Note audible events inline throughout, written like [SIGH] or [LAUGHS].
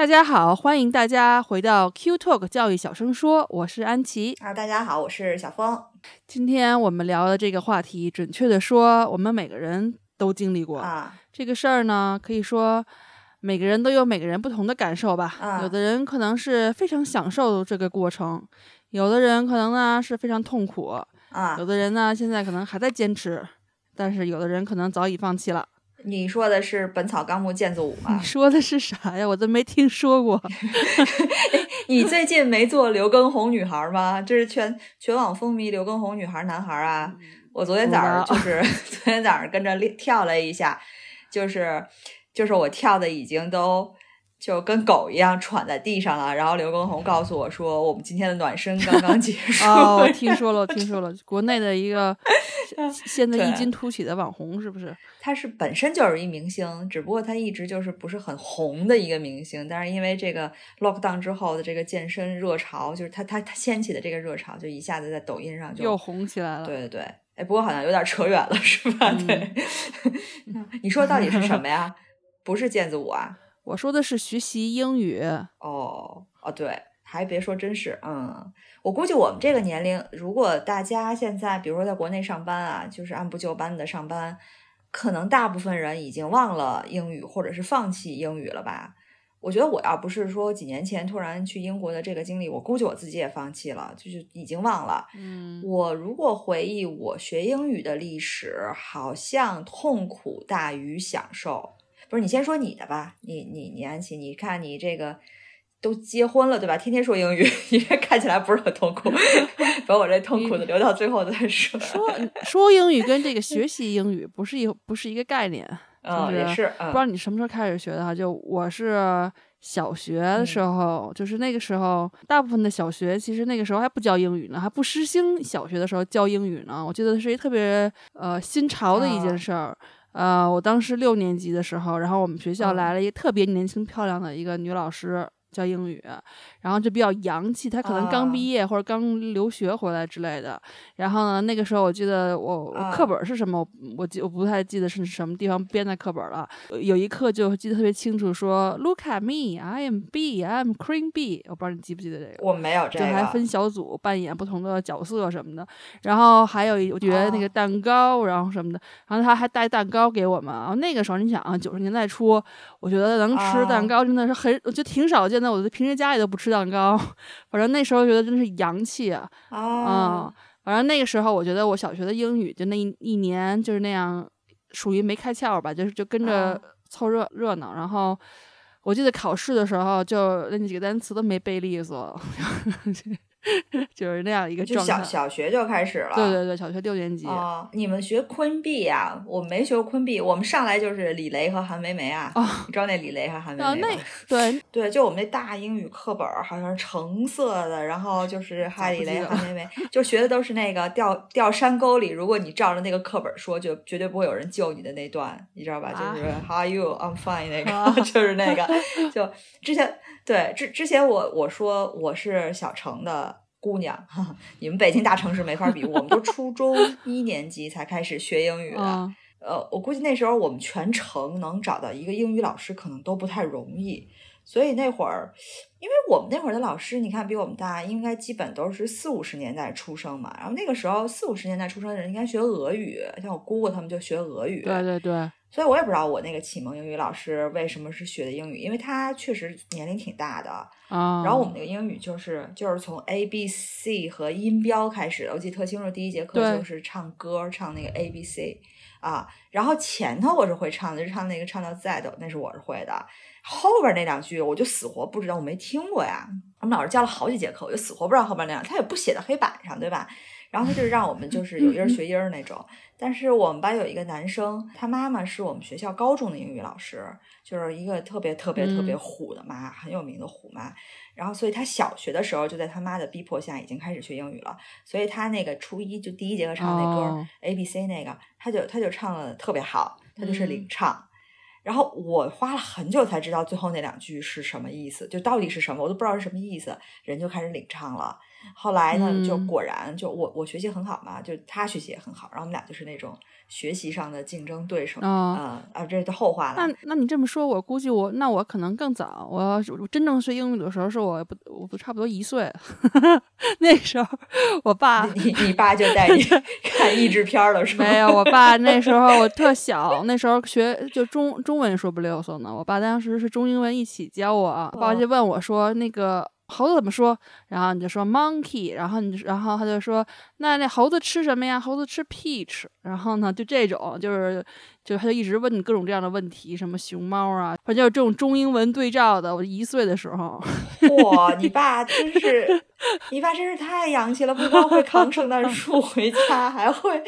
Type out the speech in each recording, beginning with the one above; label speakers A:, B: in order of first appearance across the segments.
A: 大家好，欢迎大家回到 Q Talk 教育小声说，我是安琪。
B: 啊，大家好，我是小峰。
A: 今天我们聊的这个话题，准确的说，我们每个人都经历过
B: 啊。
A: 这个事儿呢，可以说每个人都有每个人不同的感受吧。
B: 啊
A: 有的人可能是非常享受这个过程，有的人可能呢是非常痛苦，
B: 啊
A: 有，的人呢现在可能还在坚持，但是有的人可能早已放弃了。
B: 你说的是《本草纲目》毽子舞吗
A: 你？说的是啥呀？我都没听说过。[LAUGHS]
B: 你最近没做刘畊宏女孩吗？这是全全网风靡刘畊宏女孩男孩啊！我昨天早上就是 [LAUGHS] 昨天早上跟着练跳了一下，就是就是我跳的已经都就跟狗一样喘在地上了。然后刘畊宏告诉我说，我们今天的暖身刚刚结束。
A: 哦，我听说了，我听说了，国内的一个 [LAUGHS] 现在异军突起的网红，是不是？
B: 他是本身就是一明星，只不过他一直就是不是很红的一个明星，但是因为这个 lockdown 之后的这个健身热潮，就是他他他掀起的这个热潮，就一下子在抖音上就
A: 又红起来了。
B: 对对对，哎，不过好像有点扯远了，是吧？
A: 嗯
B: 对，[LAUGHS] 你说到底是什么呀？不是毽子舞啊？
A: 我说的是学习英语。
B: 哦哦，对，还别说，真是，嗯，我估计我们这个年龄，如果大家现在比如说在国内上班啊，就是按部就班的上班，可能大部分人已经忘了英语，或者是放弃英语了吧。我觉得我要不是说几年前突然去英国的这个经历，我估计我自己也放弃了，就是已经忘了。
A: 嗯，
B: 我如果回忆我学英语的历史，好像痛苦大于享受。不是你先说你的吧，你你你安琪，你看你这个都结婚了对吧？天天说英语，你这看起来不是很痛苦，[LAUGHS] 把我这痛苦的留到最后再说。
A: 说说英语跟这个学习英语不是一不是一个概念。
B: 嗯，
A: 就是
B: 也是，
A: 不知道
B: 嗯
A: 你什么时候开始学的哈？就我是小学的时
B: 嗯
A: 候，就是那个时候，大部分的小学其实那个时候还不教英语呢，还不实行小学的时候教英语呢。我记得是一特别呃新潮的一件
B: 啊
A: 事儿。呃，我当时六年级的时候，然后我们学校
B: 嗯
A: 来了一个特别年轻漂亮的一个女老师。教英语，然后就比较洋气，他可能刚
B: 啊
A: 毕业或者刚留学回来之类的。然后呢，那个时候我记得我我
B: 啊
A: 课本是什么，我我记我不太记得是什么地方编的课本了。有一课就记得特别清楚，说 Look at me, I am bee, I am cream bee。我不知道你记不记得这个。
B: 我没有这个
A: 就还，分小组扮演不同的角色什么的，然后还有一我觉得那个
B: 哦
A: 蛋糕，然后什么的，然后他还带蛋糕给我们。然后那个时候你想啊，九十年代初，我觉得能吃蛋
B: 哦
A: 糕真的是很，我觉得挺少见的。我平时家里都不吃蛋糕，反正那时候觉得真是洋气啊。嗯
B: 啊，，
A: 反正那个时候我觉得我小学的英语就那一一年就是那样，属于没开窍吧，就是就跟着
B: 啊
A: 凑热热闹。然后我记得考试的时候，就那几个单词都没背利索，[LAUGHS] [LAUGHS] 就是那样一个
B: 就
A: 状态。
B: 小小学就开始了，
A: 对对对，小学六年级。
B: 哦，你们学昆毕呀？我没学过昆毕，我们上来就是李雷和韩梅梅啊。
A: 哦
B: 你知道那李雷和韩梅
A: 啊，那
B: 梅吗？
A: 对，[LAUGHS]
B: 对，就我们那大英语课本儿好像是橙色的，然后就是嗨李雷、
A: 不记得
B: 韩梅梅，就学的都是那个掉掉山沟里，如果你照着那个课本说，就绝对不会有人救你的那段，你知道吧？
A: 啊
B: 就是 How are you? I'm fine 那个，
A: 啊 [LAUGHS]
B: 就是那个，就之前对之之前我我说我是小城的。姑娘，[LAUGHS] 你们北京大城市没法比，我们都初中 [LAUGHS] 一年级才开始学英语的。
A: 嗯，
B: 呃，我估计那时候我们全城能找到一个英语老师，可能都不太容易。所以那会儿，因为我们那会儿的老师，你看比我们大，应该基本都是四五十年代出生嘛。然后那个时候四五十年代出生的人应该学俄语，像我姑姑他们就学俄语。
A: 对对对，
B: 所以我也不知道我那个启蒙英语老师为什么是学的英语，因为他确实年龄挺大的。
A: 啊，
B: 然后我们那个英语就是就是从 A B C 和音标开始的，我记得特清楚，第一节课就是唱歌，唱那个 A B C 啊，然后前头我是会唱的，就唱那个唱到 Z，那是我是会的，后边那两句我就死活不知道，我没听过呀。我们老师教了好几节课，我就死活不知道后边那两，他也不写在黑板上，对吧？然后他就让我们就是有音儿学音儿那种。但是我们班有一个男生，他妈妈是我们学校高中的英语老师，就是一个特别特别特别虎的妈，很有名的虎妈。然后，所以他小学的时候就在他妈的逼迫下已经开始学英语了。所以他那个初一就第一节课唱那歌 A B C 那个，他就他就唱的特别好，他就是领唱。然后我花了很久才知道最后那两句是什么意思，就到底是什么，我都不知道是什么意思。人就开始领唱了。后来呢，就果然就我我学习很好嘛，就他学习也很好，然后我们俩就是那种学习上的竞争对手啊啊，这是后话了。
A: 那那你这么说，我估计我那我可能更早，我我真正学英语的时候是我不我不差不多一岁，[LAUGHS] 那时候我爸
B: 你你爸就带你 [LAUGHS] 看译制片了是
A: 吗？没有，我爸那时候我特小，[LAUGHS] 那时候学就中中文说不溜索呢，我爸当时是中英文一起教我，爸就问我说那个。猴子怎么说？然后你就说 monkey，然后你，然后他就说，那那猴子吃什么呀？猴子吃 peach。然后呢，就这种，就是，就他就一直问你各种各样的问题，什么熊猫啊，反正就是这种中英文对照的。我一岁的时候，
B: 哇，你爸真是，你爸真是太洋气了，不光会扛圣诞树回家，还会。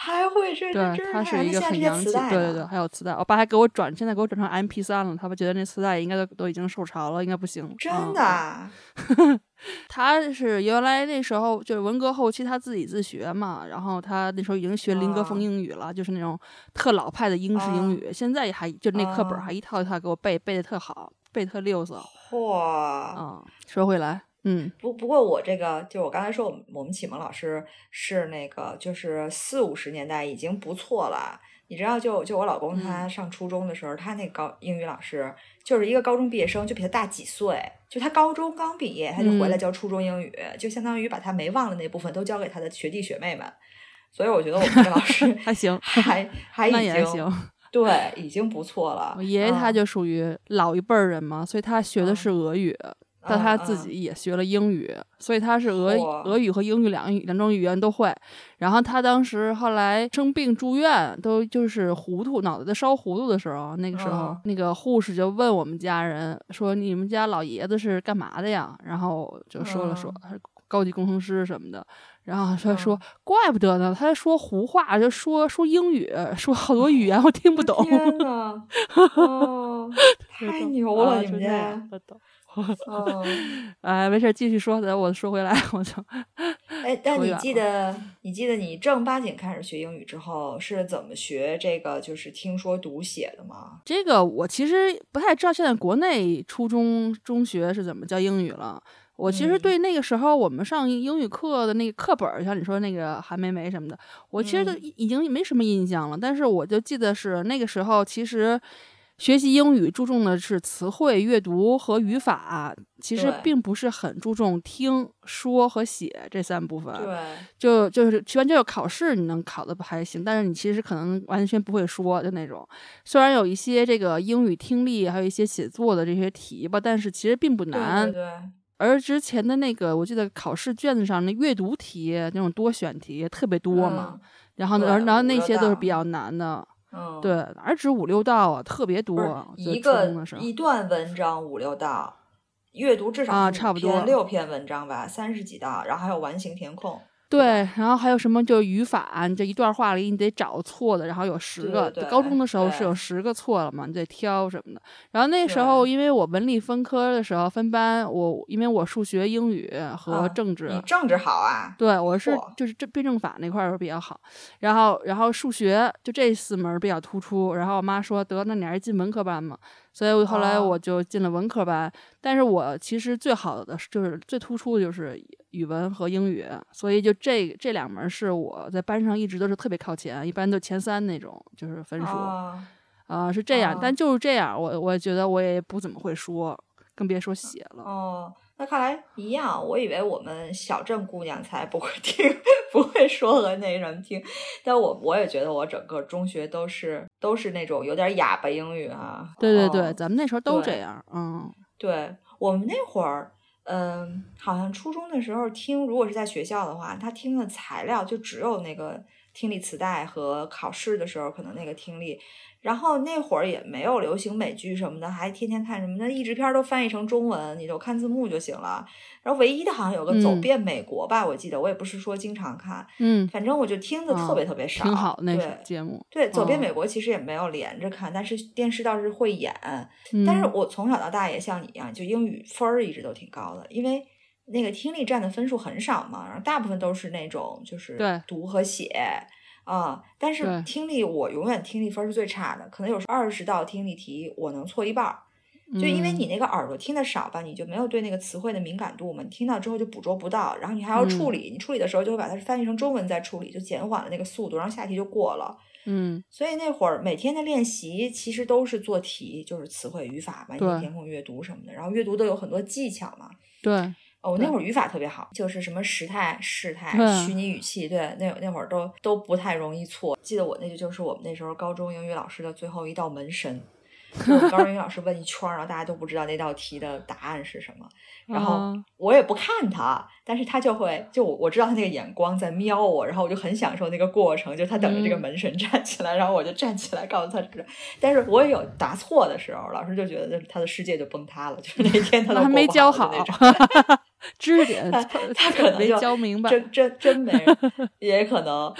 B: 还会这
A: 对，他是一个很洋气，对对对，还有磁带。我爸还给我转，现在给我转成 M P 三了。他们觉得那磁带应该都都已经受潮了，应该不行。
B: 真的，[LAUGHS]
A: 他是原来那时候就是文革后期，他自己自学嘛。然后他那时候已经学林格风英语了，就是那种特老派的英式英语。现在还就那课本还一套一套给我背，背的特好，背特溜索。
B: 嚯！
A: 嗯，说回来。嗯，
B: 不不过我这个就我刚才说，我们我们启蒙老师是那个就是四五十年代已经不错了。你知道，就就我老公他上初中的时候，他那高英语老师就是一个高中毕业生，就比他大几岁。就他高中刚毕业，他就回来教初中英语，就相当于把他没忘的那部分都教给他的学弟学妹们。所以我觉得我们这老师 [LAUGHS]
A: 还行，
B: 还还已经
A: 行，
B: 对，已经不错了。
A: 我爷爷他就属于老一辈人嘛，所以他学的是俄语。但他自己也学了英语，所以他是俄俄语和英语两语两种语言都会。然后他当时后来生病住院，都就是糊涂，脑袋在烧糊涂的时候，那个时候那个护士就问我们家人说：“你们家老爷子是干嘛的呀？”然后就说了说他是高级工程师什么的。然后他说：“怪不得呢，他说胡话，就说说英语，说好多语言我听不懂。”
B: 天呐，[LAUGHS] 太牛了，你们家。哦，[LAUGHS]
A: 哎，没事，继续说。等我说回来，我就 [LAUGHS]
B: 哎，但你记得，你记得你正儿八经开始学英语之后是怎么学这个，就是听说读写的吗？
A: 这个我其实不太知道，现在国内初中中学是怎么教英语了。我其实对那个时候我们上英语课的那个课本，像你说那个韩梅梅什么的，我其实都已经没什么印象了。但是我就记得是那个时候，其实。学习英语注重的是词汇、阅读和语法，其实并不是很注重听说和写这三部分。
B: 对，
A: 就就是完全就考试你能考的还行，但是你其实可能完全不会说的那种。虽然有一些这个英语听力，还有一些写作的这些题吧，但是其实并不难。
B: 对。
A: 而之前的那个，我记得考试卷子上那阅读题那种多选题特别多嘛，然后呢然后那些都是比较难的。
B: 嗯，
A: 对，哪止五六道啊，特别多。
B: 一个一段文章五六道，阅读至少
A: 啊，差不多
B: 六篇文章吧，三十几道，然后还有完形填空。
A: 对，然后还有什么？就语法，你这一段话里你得找错的，然后有十个。高中的时候是有十个错了嘛？你得挑什么的。然后那时候，因为我文理分科的时候分班，我因为我数学、英语和政治，
B: 你政治好啊？
A: 对，我是就是这辩证法那块儿比较好。然后，然后数学就这四门比较突出。然后我妈说：“得，那你还是进文科班嘛。”所以后来我就进了文科班，但是我其实最好的就是最突出的就是语文和英语，所以就这这两门是我在班上一直都是特别靠前，一般都前三那种，就是分数啊是这样，但就是这样，我我觉得我也不怎么会说，更别说写了。
B: 哦。那看来一样，我以为我们小镇姑娘才不会听，[LAUGHS] 不会说和那什么听，但我我也觉得我整个中学都是都是那种有点哑巴英语啊。
A: 对对对，咱们那时候都这样，嗯。
B: 对我们那会儿，嗯，好像初中的时候听，如果是在学校的话，他听的材料就只有那个。听力磁带和考试的时候可能那个听力。然后那会儿也没有流行美剧什么的，还天天看什么的译制片都翻译成中文，你就看字幕就行了。然后唯一的好像有个《走遍美国》吧，我记得我也不是说经常看，
A: 嗯，
B: 反正我就听的特别特别少。
A: 挺好那
B: 对
A: 节目。
B: 对，《走遍美国》其实也没有连着看，但是电视倒是会演。但是我从小到大也像你一样，就英语分儿一直都挺高的，因为那个听力占的分数很少嘛，然后大部分都是那种就是读和写。啊！但是听力我永远听力分是最差的，可能有时二十道听力题我能错一半儿，就因为你那个耳朵听的少吧，你就没有对那个词汇的敏感度嘛，你听到之后就捕捉不到，然后你还要处理，你处理的时候就会把它翻译成中文再处理，就减缓了那个速度，然后下题就过了。
A: 嗯，
B: 所以那会儿每天的练习其实都是做题，就是词汇、语法嘛，一填空、阅读什么的，然后阅读都有很多技巧嘛。
A: 对。
B: 哦，我那会儿语法特别好，就是什么时态、事态、虚拟语气，对，那那会儿都都不太容易错。记得我那个就是我们那时候高中英语老师的最后一道门神。高中英语老师问一圈，然后大家都不知道那道题的答案是什么，[LAUGHS] 然后我也不看他，但是他就会就我我知道他那个眼光在瞄我，然后我就很享受那个过程，就他等着这个门神 [LAUGHS] 站起来，然后我就站起来告诉他这个，但是我也有答错的时候，老师就觉得他的世界就崩塌了，就是那天他都
A: 还没教
B: 好那
A: 种。[LAUGHS] 知识点他
B: 他可能
A: 没教明白，
B: 真真真没，[LAUGHS] 也可能，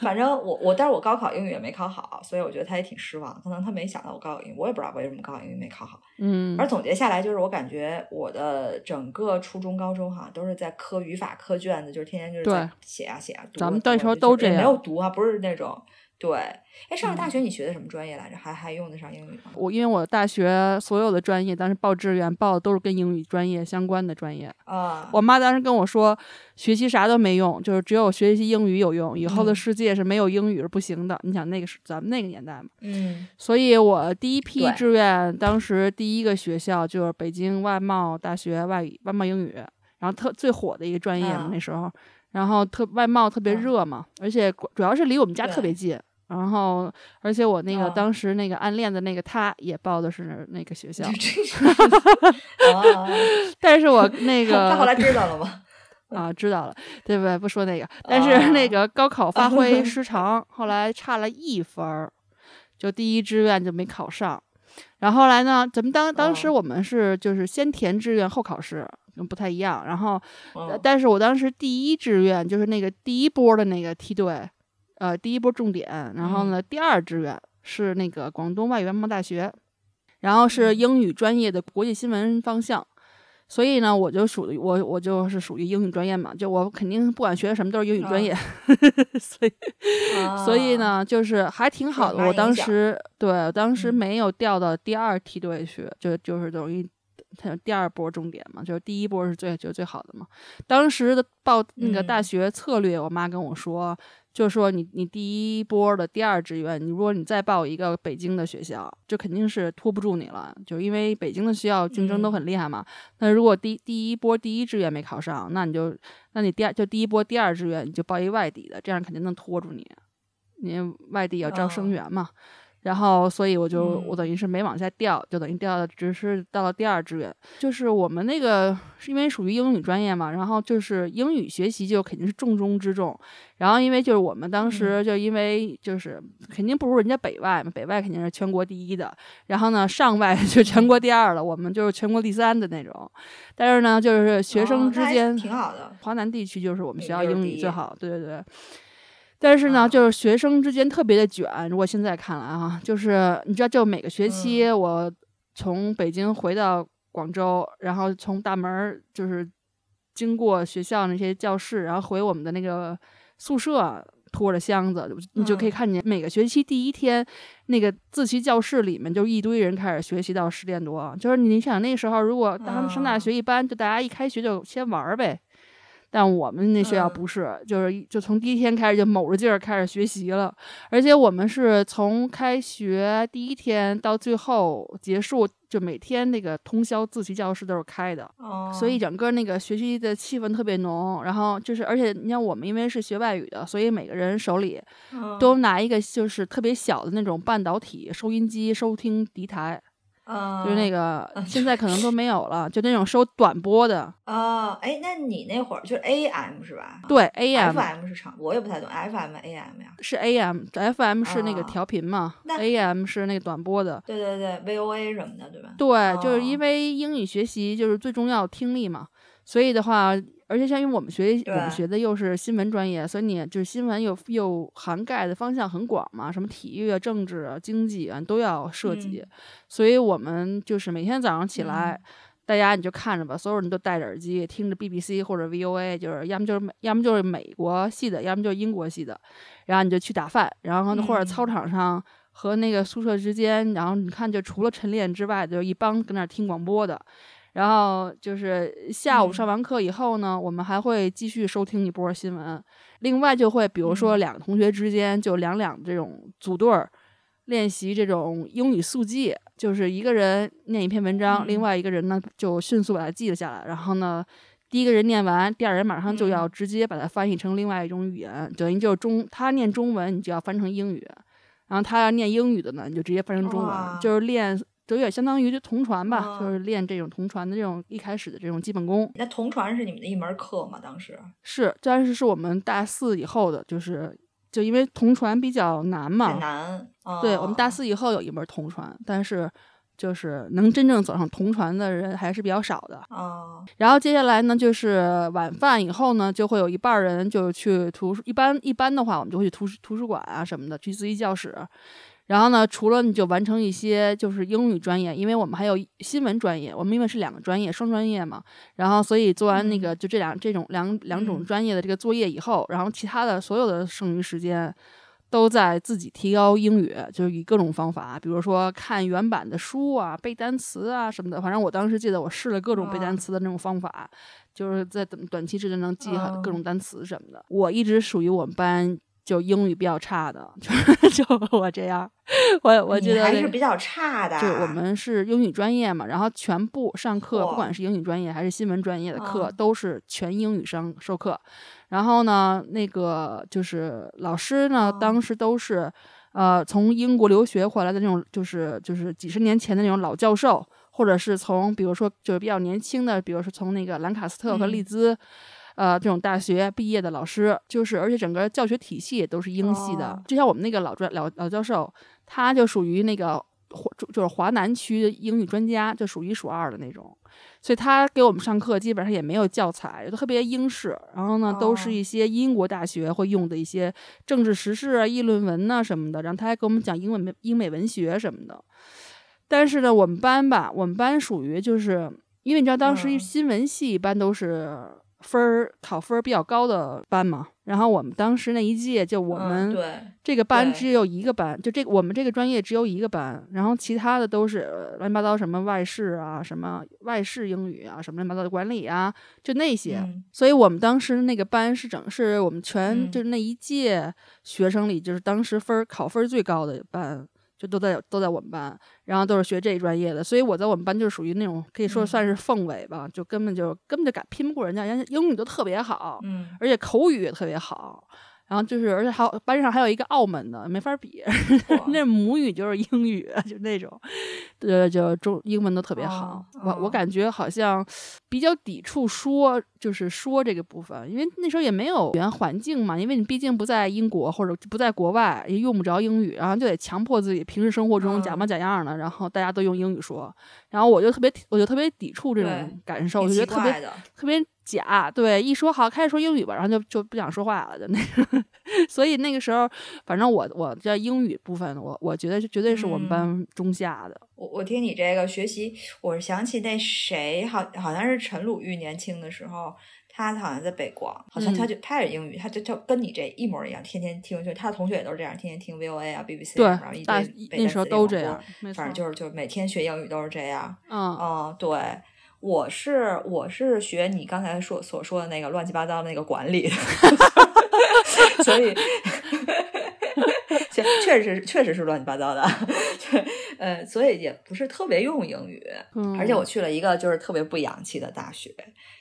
B: 反正我我，但是我高考英语也没考好，所以我觉得他也挺失望，可能他没想到我高考英语，我也不知道为什么高考英语没考好。
A: 嗯，
B: 而总结下来就是，我感觉我的整个初中、高中哈都是在科语法、科卷子，就是天天就是在写啊写啊。
A: 咱们那时候都这样，
B: 没有读啊，不是那种。对，哎，上了大学你学的什么专业来着？还还用得上英语吗？
A: 我因为我大学所有的专业当时报志愿报的都是跟英语专业相关的专业
B: 啊。
A: 我妈当时跟我说，学习啥都没用，就是只有学习英语有用，以后的世界是没有英语是不行的。你想那个是咱们那个年代嘛？
B: 嗯。
A: 所以我第一批志愿当时第一个学校就是北京外贸大学外语外贸英语，然后特最火的一个专业嘛那时候，然后特外贸特别热嘛，而且主要是离我们家特别近。然后，而且我那个当时那个暗恋的那个他也报的是那个学校，[LAUGHS] 但是我那个 [LAUGHS]
B: 他后来知道了吗？
A: 啊，知道了，对不对？不说那个，但是那个高考发挥失 [LAUGHS] 常，后来差了一分儿，就第一志愿就没考上。然后来呢，咱们当当时我们是就是先填志愿后考试，不太一样。然后，但是我当时第一志愿就是那个第一波的那个梯队。呃，第一波重点，然后呢，第二志愿是那个广东外语外贸大学，然后是英语专业的国际新闻方向，所以呢，我就属于我我就是属于英语专业嘛，就我肯定不管学什么都是英语专业，[LAUGHS] 所以所以呢，就是还挺好的。我当时对，当时没有调到第二梯队去，就就是等于它第二波重点嘛，就是第一波是最就最好的嘛。当时的报那个大学策略，我妈跟我说。就是说，你你第一波的第二志愿，你如果你再报一个北京的学校，就肯定是拖不住你了，就因为北京的学校竞争都很厉害嘛。那如果第第一波第一志愿没考上，那你就，那你第二就第一波第二志愿你就报一外地的，这样肯定能拖住你，因为外地要招生源嘛。然后，所以我就我等于是没往下掉，就等于掉的只是到了第二志愿。就是我们那个是因为属于英语专业嘛，然后就是英语学习就肯定是重中之重。然后因为就是我们当时就因为就是肯定不如人家北外嘛，北外肯定是全国第一的。然后呢，上外 [LAUGHS] 就全国第二了，我们就是全国第三的那种。但是呢，就是学生之间
B: 挺好的，
A: 华南地区就是我们学校英语最好，对对对。但是呢，就是学生之间特别的卷。如果现在看来啊，就是你知道，就每个学期我从北京回到广州，然后从大门就是经过学校那些教室，然后回我们的那个宿舍，拖着箱子，你就可以看见每个学期第一天那个自习教室里面就一堆人开始学习到十点多。就是你想那时候，如果他们上大学，一般就大家一开学就先玩呗。但我们那学校不是，就是就从第一天开始就卯着劲儿开始学习了，而且我们是从开学第一天到最后结束，就每天那个通宵自习教室都是开的，所以整个那个学习的气氛特别浓。然后就是，而且你像我们因为是学外语的，所以每个人手里都拿一个就是特别小的那种半导体收音机收听敌台。就是那个现在可能都没有了，就那种收短波的。
B: 啊，哎，那你那会儿就是 AM 是吧？
A: 对，AM。
B: FM 是长，我也不太懂 FM、AM 呀。
A: 是 AM，FM 是那个调频嘛？AM 是那个短波的。
B: 对对对，VOA 什么的，对吧？
A: 对，就是因为英语学习就是最重要听力嘛，所以的话。而且像因为我们学我们学的又是新闻专业，所以你就是新闻又又涵盖的方向很广嘛，什么体育啊、政治啊、经济啊都要涉及。所以我们就是每天早上起来，大家你就看着吧，所有人都戴着耳机听着 BBC 或者 VOA，就是要么就是要么就是美国系的，要么就是英国系的。然后你就去打饭，然后或者操场上和那个宿舍之间，然后你看就除了晨练之外，就一帮搁那听广播的。然后就是下午上完课以后呢，我们还会继续收听一波新闻。另外就会，比如说两个同学之间就两两这种组队儿练习这种英语速记，就是一个人念一篇文章，另外一个人呢就迅速把它记了下来。然后呢，第一个人念完，第二人马上就要直接把它翻译成另外一种语言，等于就是中他念中文，你就要翻成英语；然后他要念英语的呢，你就直接翻成中文，就是练。就有点相当于就同传吧，就是练这种同传的这种一开始的这种基本功。
B: 那同传是你们的一门课吗？当时
A: 是，但是是我们大四以后的，就是就因为同传比较难嘛，
B: 难。
A: 对我们大四以后有一门同传，但是就是能真正走上同传的人还是比较少的。
B: 啊。
A: 然后接下来呢，就是晚饭以后呢，就会有一半人就去图书，一般一般的话，我们就会去图书图书馆啊什么的，去自习教室。然后呢，除了你就完成一些就是英语专业，因为我们还有新闻专业，我们因为是两个专业，双专业嘛。然后所以做完那个就这两这种两两种专业的这个作业以后，然后其他的所有的剩余时间都在自己提高英语，就是以各种方法，比如说看原版的书啊，背单词啊什么的。反正我当时记得我试了各种背单词的那种方法，就是在短短期之内能记好各种单词什么的。我一直属于我们班。就英语比较差的，就就我这样，我我觉得
B: 还是比较差的。
A: 就我们是英语专业嘛，然后全部上课，不管是英语专业还是新闻专业的课，都是全英语生授课。然后呢，那个就是老师呢，当时都是呃从英国留学回来的那种，就是就是几十年前的那种老教授，或者是从比如说就是比较年轻的，比如说从那个兰卡斯特和利兹。呃，这种大学毕业的老师，就是而且整个教学体系也都是英系的。就像我们那个老专老老教授，他就属于那个华就是华南区英语专家，就数一数二的那种。所以他给我们上课基本上也没有教材，都特别英式。然后呢，都是一些英国大学会用的一些政治时事啊、议论文呐什么的。然后他还给我们讲英文、英美文学什么的。但是呢，我们班吧，我们班属于就是因为你知道，当时新闻系一般都是。分儿考分儿比较高的班嘛，然后我们当时那一届就我们这个班只有一个班，就这个我们这个专业只有一个班，然后其他的都是乱七八糟什么外事啊，什么外事英语啊，什么乱七八糟的管理啊，就那些。所以我们当时那个班是整是我们全就是那一届学生里就是当时分儿考分儿最高的班。就都在都在我们班，然后都是学这一专业的，所以我在我们班就是属于那种可以说算是凤尾吧，就根本就根本就敢拼不过人家，人家英语都特别好，嗯，而且口语也特别好。然后就是，而且还有班上还有一个澳门的，没法比，[LAUGHS] 那母语就是英语，就那种，对，就中英文都特别好。我我感觉好像比较抵触说，就是说这个部分，因为那时候也没有语言环境嘛，因为你毕竟不在英国或者不在国外，也用不着英语，然后就得强迫自己平时生活中假模假样的，然后大家都用英语说，然后我就特别我就特别抵触这种感受，我就觉得特别特别。假对，一说好开始说英语吧，然后就就不想说话了，就那个。[LAUGHS] 所以那个时候，反正我我在英语部分，我我觉得绝对是我们班中下的。
B: 我我听你这个学习，我是想起那谁，好好像是陈鲁豫年轻的时候，他好像在北广，好像他就他也英语，他就就跟你这一模一样，天天听，就他的同学也都是这样，天天听 VOA 啊 BBC，然后一堆
A: 那时候都这样，
B: 反正就是就每天学英语都是这样。
A: 嗯
B: 嗯，对。我是我是学你刚才说所说的那个乱七八糟的那个管理，[LAUGHS] 所以确确实确实是乱七八糟的。[LAUGHS] 呃，所以也不是特别用英语。
A: 嗯，
B: 而且我去了一个就是特别不洋气的大学，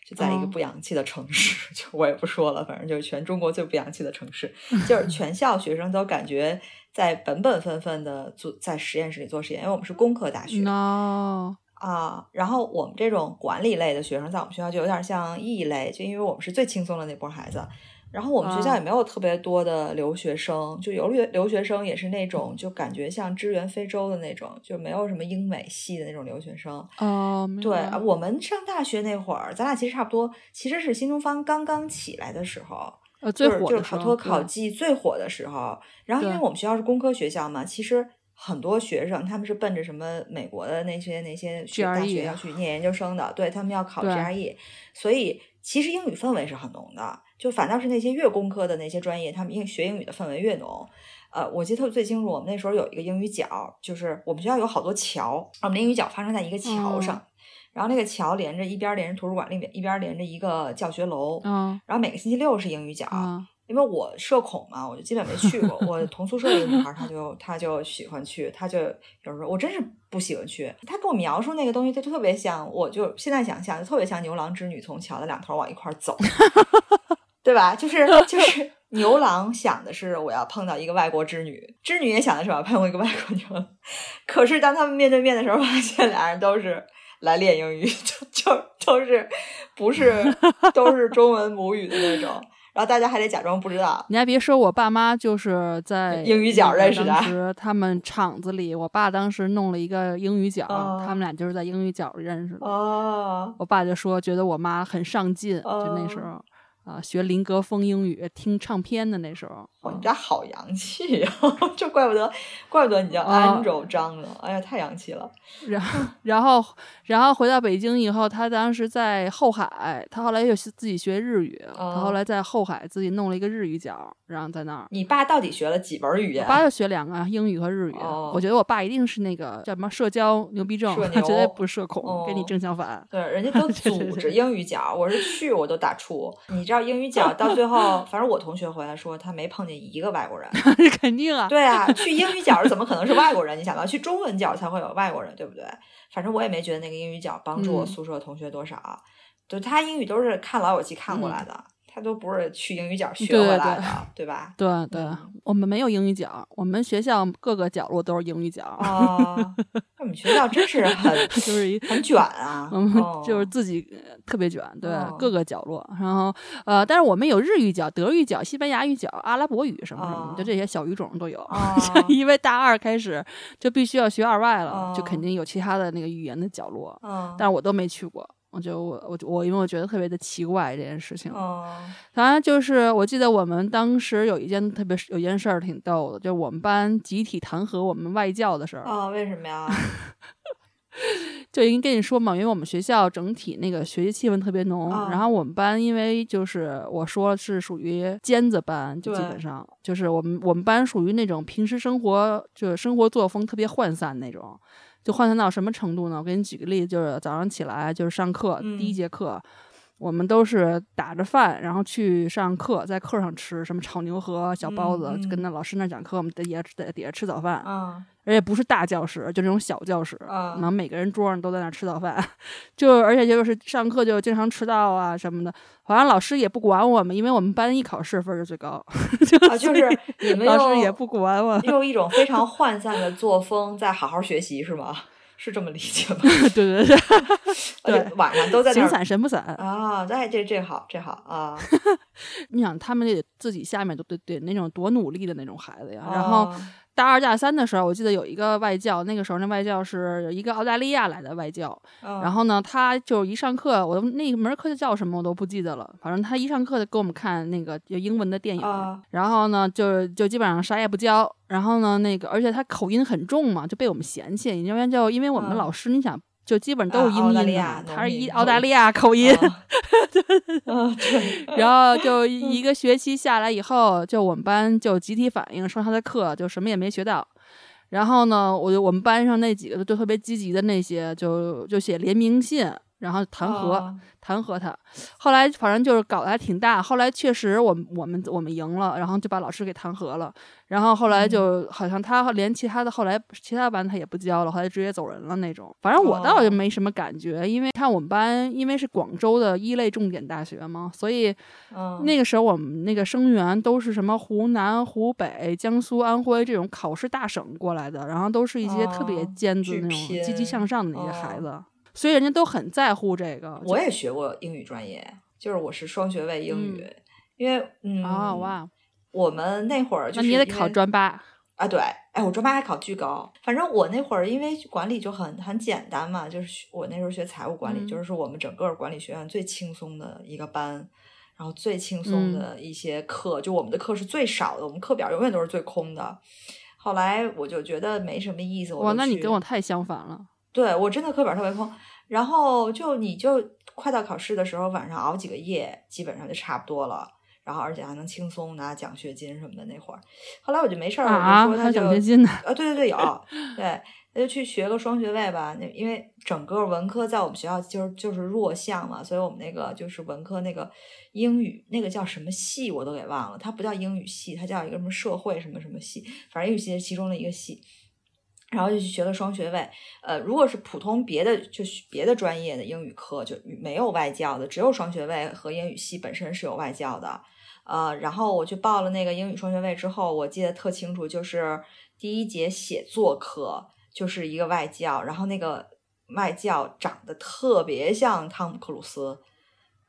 B: 就在一个不洋气的城市，就我也不说了，反正就是全中国最不洋气的城市，就是全校学生都感觉在本本分分的做在实验室里做实验，因为我们是工科大学。
A: 哦。
B: 啊，然后我们这种管理类的学生，在我们学校就有点像异类，就因为我们是最轻松的那波孩子。然后我们学校也没有特别多的留学生，就有留留学生也是那种就感觉像支援非洲的那种，就没有什么英美系的那种留学生。
A: 哦，
B: 对，我们上大学那会儿，咱俩其实差不多，其实是新东方刚刚起来的时候，
A: 呃，最火
B: 就是考托考技最火的时候。然后因为我们学校是工科学校嘛，其实。很多学生他们是奔着什么美国的那些那些大学要去念研究生的，对他们要考 GRE，所以其实英语氛围是很浓的。就反倒是那些越工科的那些专业，他们英学英语的氛围越浓。呃，我记得最清楚，我们那时候有一个英语角，就是我们学校有好多桥，我们英语角发生在一个桥上，然后那个桥连着一边连着图书馆，另一边连着一个教学楼，
A: 嗯，
B: 然后每个星期六是英语角。因为我社恐嘛，我就基本没去过。我同宿舍一个女孩，她就她就喜欢去，她就有时候我真是不喜欢去。她跟我描述那个东西，就特别像，我就现在想象就特别像牛郎织女从桥的两头往一块走，[LAUGHS] 对吧？就是就是 [LAUGHS] 牛郎想的是我要碰到一个外国织女，织女也想的是我要碰到一个外国牛郎。可是当他们面对面的时候，发现俩人都是来练英语，就就都是不是都是中文母语的那种。然后大家还得假装不知道。
A: 你还别说，我爸妈就是在
B: 英语角认识的。
A: 当时他们厂子里，我爸当时弄了一个英语角，他们俩就是在英语角认识的。
B: 哦。
A: 我爸就说，觉得我妈很上进，就那时候。啊，学林格风英语，听唱片的那时候，
B: 哦，你家好洋气呀！[LAUGHS] 这怪不得，怪不得你叫 Angel 张呢。哎呀，太洋气了。
A: 然后，[LAUGHS] 然后，然后回到北京以后，他当时在后海，他后来又自己学日语，他后来在后海自己弄了一个日语角，然后在那儿。
B: 你爸到底学了几门语言？
A: 我爸就学两个，英语和日语。我觉得我爸一定是那个叫什么社交牛逼症，他绝对不是社恐，跟你正相反。
B: 对，人家 [LAUGHS] 都组织英语角，我是去我都打怵。你知。英语角到最后，[LAUGHS] 反正我同学回来说他没碰见一个外国人，[LAUGHS]
A: 肯定啊，
B: 对啊，去英语角怎么可能是外国人？你想到去中文角才会有外国人，对不对？反正我也没觉得那个英语角帮助我宿舍同学多少，就他英语都是看老友记看过来的。他都不是去英语角学回来的，对吧？[LAUGHS]
A: 对对，我们没有英语角，我们学校各个角落都是英语角。[LAUGHS]
B: 啊，我们学校真是很 [LAUGHS]
A: 就是一
B: 很卷啊，
A: 我们就是自己特别卷，对各个角落。然后呃，但是我们有日语角、德语角、西班牙语角、阿拉伯语什么什么，就这些小语种都有。因为大二开始就必须要学二外了，就肯定有其他的那个语言的角落。但是我都没去过。我就我我我，因为我觉得特别的奇怪这件事情。
B: 哦，
A: 反正就是我记得我们当时有一件特别有一件事儿挺逗的，就我们班集体弹劾我们外教的事儿。
B: 啊，为什么呀？[LAUGHS]
A: 就已经跟你说嘛，因为我们学校整体那个学习气氛特别浓，然后我们班因为就是我说是属于尖子班，就基本上就是我们我们班属于那种平时生活就是生活作风特别涣散那种。就涣散到什么程度呢？我给你举个例子，就是早上起来就是上课第一节课，我们都是打着饭，然后去上课，在课上吃什么炒牛河、小包子，跟那老师那讲课，我们在底下在底下吃早饭。而且不是大教室，就那种小教室，然后每个人桌上都在那吃早饭，[LAUGHS] 就而且就是上课就经常迟到啊什么的，好像老师也不管我们，因为我们班一考试分就最高，[LAUGHS]
B: 就是你们
A: 老师也不管我，
B: 用一种非常 [LAUGHS] 涣散的作风在好好学习是吗？是这么理解吗？
A: 对 [LAUGHS] 对对，[LAUGHS] 对，
B: 晚上都在
A: 那散神不散
B: 啊！哎，这这好，这好啊！[LAUGHS]
A: 你想，他们得自己下面都得得那种多努力的那种孩子呀，然后。大二大三的时候，我记得有一个外教，那个时候那外教是一个澳大利亚来的外教。然后呢，他就一上课，我那门课叫什么我都不记得了。反正他一上课就给我们看那个有英文的电影。然后呢，就就基本上啥也不教。然后呢，那个而且他口音很重嘛，就被我们嫌弃。因为就因为我们老师，你想。就基本都是英音的，他是一澳大利亚口音，[LAUGHS] 然后就 [LAUGHS] 一个学期下来以后，就我们班就集体反映说他的课就什么也没学到。然后呢，我就我们班上那几个就特别积极的那些，就就写联名信。然后弹劾弹劾他。后来反正就是搞得还挺大。后来确实我们我们我们赢了，然后就把老师给弹劾了。然后后来就好像他连其他的后来其他班他也不教了，后来直接走人了那种。反正我倒就没什么感觉，因为看我们班，因为是广州的一类重点大学嘛，所以那个时候我们那个生源都是什么湖南、湖北、江苏、安徽这种考试大省过来的，然后都是一些特别尖子那种积极向上的那些孩子，所以人家都很在乎这个。
B: 我也学过英语专业，就是我是双学位英语，因为嗯
A: 啊哇。
B: 我们那会儿就是
A: 你得考专八
B: 啊，对，哎，我专八还考巨高。反正我那会儿因为管理就很很简单嘛，就是我那时候学财务管理，就是我们整个管理学院最轻松的一个班，然后最轻松的一些课，就我们的课是最少的，我们课表永远都是最空的。后来我就觉得没什么意思，
A: 哇，那你跟我太相反了。
B: 对我真的课本特别空，然后就你就快到考试的时候，晚上熬几个夜，基本上就差不多了。然后而且还能轻松拿奖学金什么的那会儿，后来我就没事儿，我就说他就
A: 奖学金呢？
B: 啊，对对对，有，[LAUGHS] 对，那就去学个双学位吧。那因为整个文科在我们学校就是就是弱项嘛，所以我们那个就是文科那个英语那个叫什么系我都给忘了，它不叫英语系，它叫一个什么社会什么什么系，反正英语系是其中的一个系。然后就去学了双学位。呃，如果是普通别的就别的专业的英语课就没有外教的，只有双学位和英语系本身是有外教的。呃，然后我去报了那个英语双学位之后，我记得特清楚，就是第一节写作课就是一个外教，然后那个外教长得特别像汤姆克鲁斯，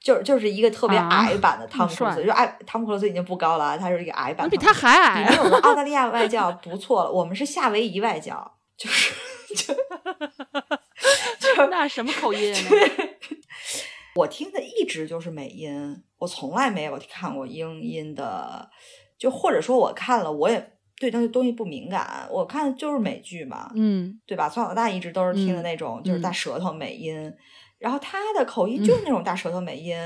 B: 就是就是一个特别矮版的 [LAUGHS] 汤姆克鲁斯，就矮汤姆克鲁斯已经不高了，他是一个矮版，
A: 比他还矮。
B: 比我们澳大利亚外教不错了，我们是夏威夷外教，就是就 [LAUGHS]
A: 就那什么口音？[LAUGHS]
B: 我听的一直就是美音，我从来没有看过英音的，就或者说我看了，我也对那些东西不敏感。我看就是美剧嘛，
A: 嗯，
B: 对吧？从小到大一直都是听的那种，就是大舌头美音。然后他的口音就是那种大舌头美音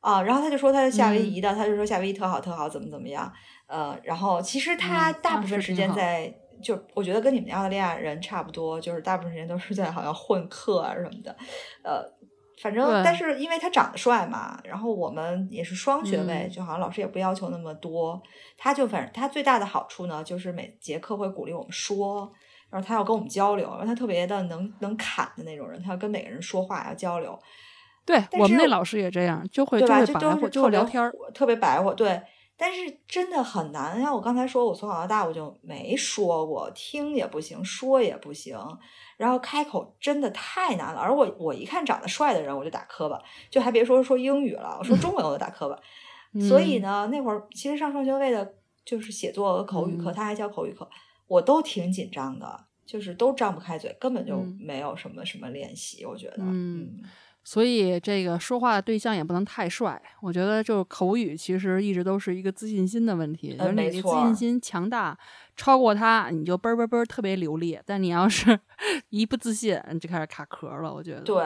B: 啊。然后他就说他是夏威夷的，他就说夏威夷特好特好，怎么怎么样。呃，然后其实他大部分时间在，就我觉得跟你们澳大利亚人差不多，就是大部分时间都是在好像混课啊什么的，呃。反正，但是因为他长得帅嘛，然后我们也是双学位，就好像老师也不要求那么多。他就反正他最大的好处呢，就是每节课会鼓励我们说，然后他要跟我们交流，然后他特别的能能侃的那种人，他要跟每个人说话，要交流。
A: 对我们那老师也这样，就会
B: 对吧？
A: 就
B: 都是
A: 就会聊天，
B: 特别白活。对，但是真的很难。像我刚才说，我从小到大我就没说过，听也不行，说也不行。然后开口真的太难了，而我我一看长得帅的人我就打磕巴，就还别说说英语了，我说中文我都打磕巴。[LAUGHS] 所以呢，那会儿其实上双学位的就是写作和口语课，他还教口语课，我都挺紧张的，就是都张不开嘴，根本就没有什么什么练习，我觉得。
A: 嗯。所以这个说话的对象也不能太帅，我觉得就是口语其实一直都是一个自信心的问题，就是你自信心强大。超过他，你就嘣嘣嘣特别流利。但你要是 [LAUGHS] 一不自信，你就开始卡壳了。我觉得，
B: 对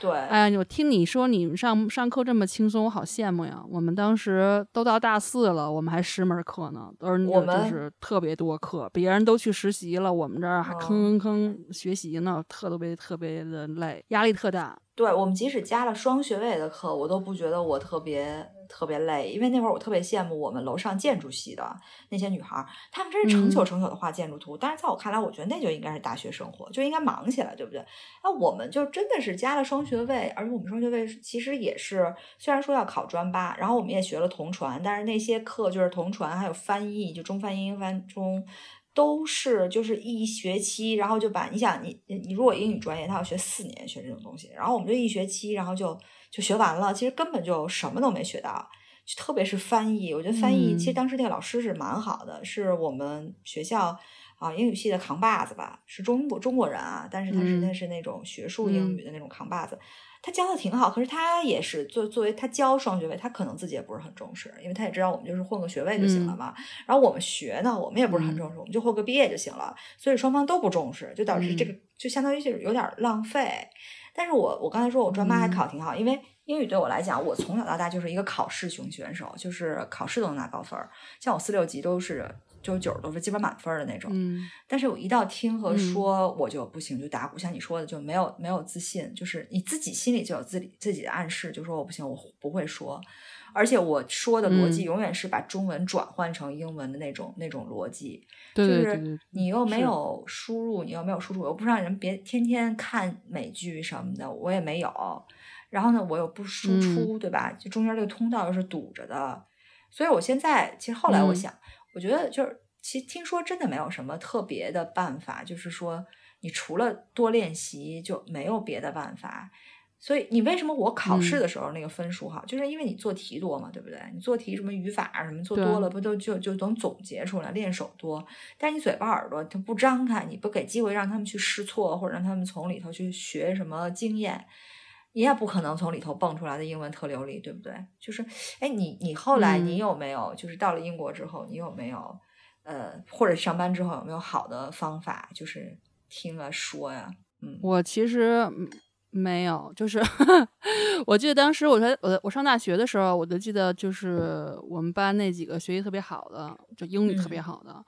B: 对。
A: 哎呀，我听你说你们上上课这么轻松，我好羡慕呀。我们当时都到大四了，我们还十门课呢，都是就是特别多课。别人都去实习了，我们这儿还吭吭吭学习呢，特别特别的累，压力特大。
B: 对我们即使加了双学位的课，我都不觉得我特别。特别累，因为那会儿我特别羡慕我们楼上建筑系的那些女孩，她们真是成宿成宿的画建筑图。但是在我看来，我觉得那就应该是大学生活，就应该忙起来，对不对？那我们就真的是加了双学位，而且我们双学位其实也是，虽然说要考专八，然后我们也学了同传，但是那些课就是同传，还有翻译，就中翻英、英翻中，都是就是一学期，然后就把你想你你如果英语专业，他要学四年学这种东西，然后我们就一学期，然后就。就学完了，其实根本就什么都没学到，就特别是翻译。我觉得翻译，其实当时那个老师是蛮好的，是我们学校啊英语系的扛把子吧，是中国中国人啊，但是他实在是那种学术英语的那种扛把子，他教的挺好。可是他也是作作为他教双学位，他可能自己也不是很重视，因为他也知道我们就是混个学位就行了嘛。然后我们学呢，我们也不是很重视，我们就混个毕业就行了。所以双方都不重视，就导致这个就相当于就是有点浪费。但是我我刚才说我专八还考挺好，因为英语对我来讲，我从小到大就是一个考试型选手，就是考试都能拿高分儿。像我四六级都是就是九十多分，基本满分的那种。
A: 嗯，
B: 但是我一到听和说，我就不行，就打鼓。像你说的，就没有没有自信，就是你自己心里就有自己自己的暗示，就说我不行，我不会说。而且我说的逻辑永远是把中文转换成英文的那种那种逻辑，
A: 就是
B: 你又没有输入，你又没有输出，我又不让人别天天看美剧什么的，我也没有。然后呢，我又不输出，对吧？就中间这个通道又是堵着的，所以我现在其实后来我想，我觉得就是其实听说真的没有什么特别的办法，就是说你除了多练习就没有别的办法。所以你为什么我考试的时候那个分数好，就是因为你做题多嘛，对不对？你做题什么语法什么做多了，不都就就能总结出来，练手多。但是你嘴巴耳朵它不张开，你不给机会让他们去试错，或者让他们从里头去学什么经验，你也不可能从里头蹦出来的英文特流利，对不对？就是，哎，你你后来你有没有就是到了英国之后，你有没有呃，或者上班之后有没有好的方法，就是听啊说呀？嗯，
A: 我其实。没有，就是 [LAUGHS] 我记得当时我在我我上大学的时候，我就记得就是我们班那几个学习特别好的，就英语特别好的，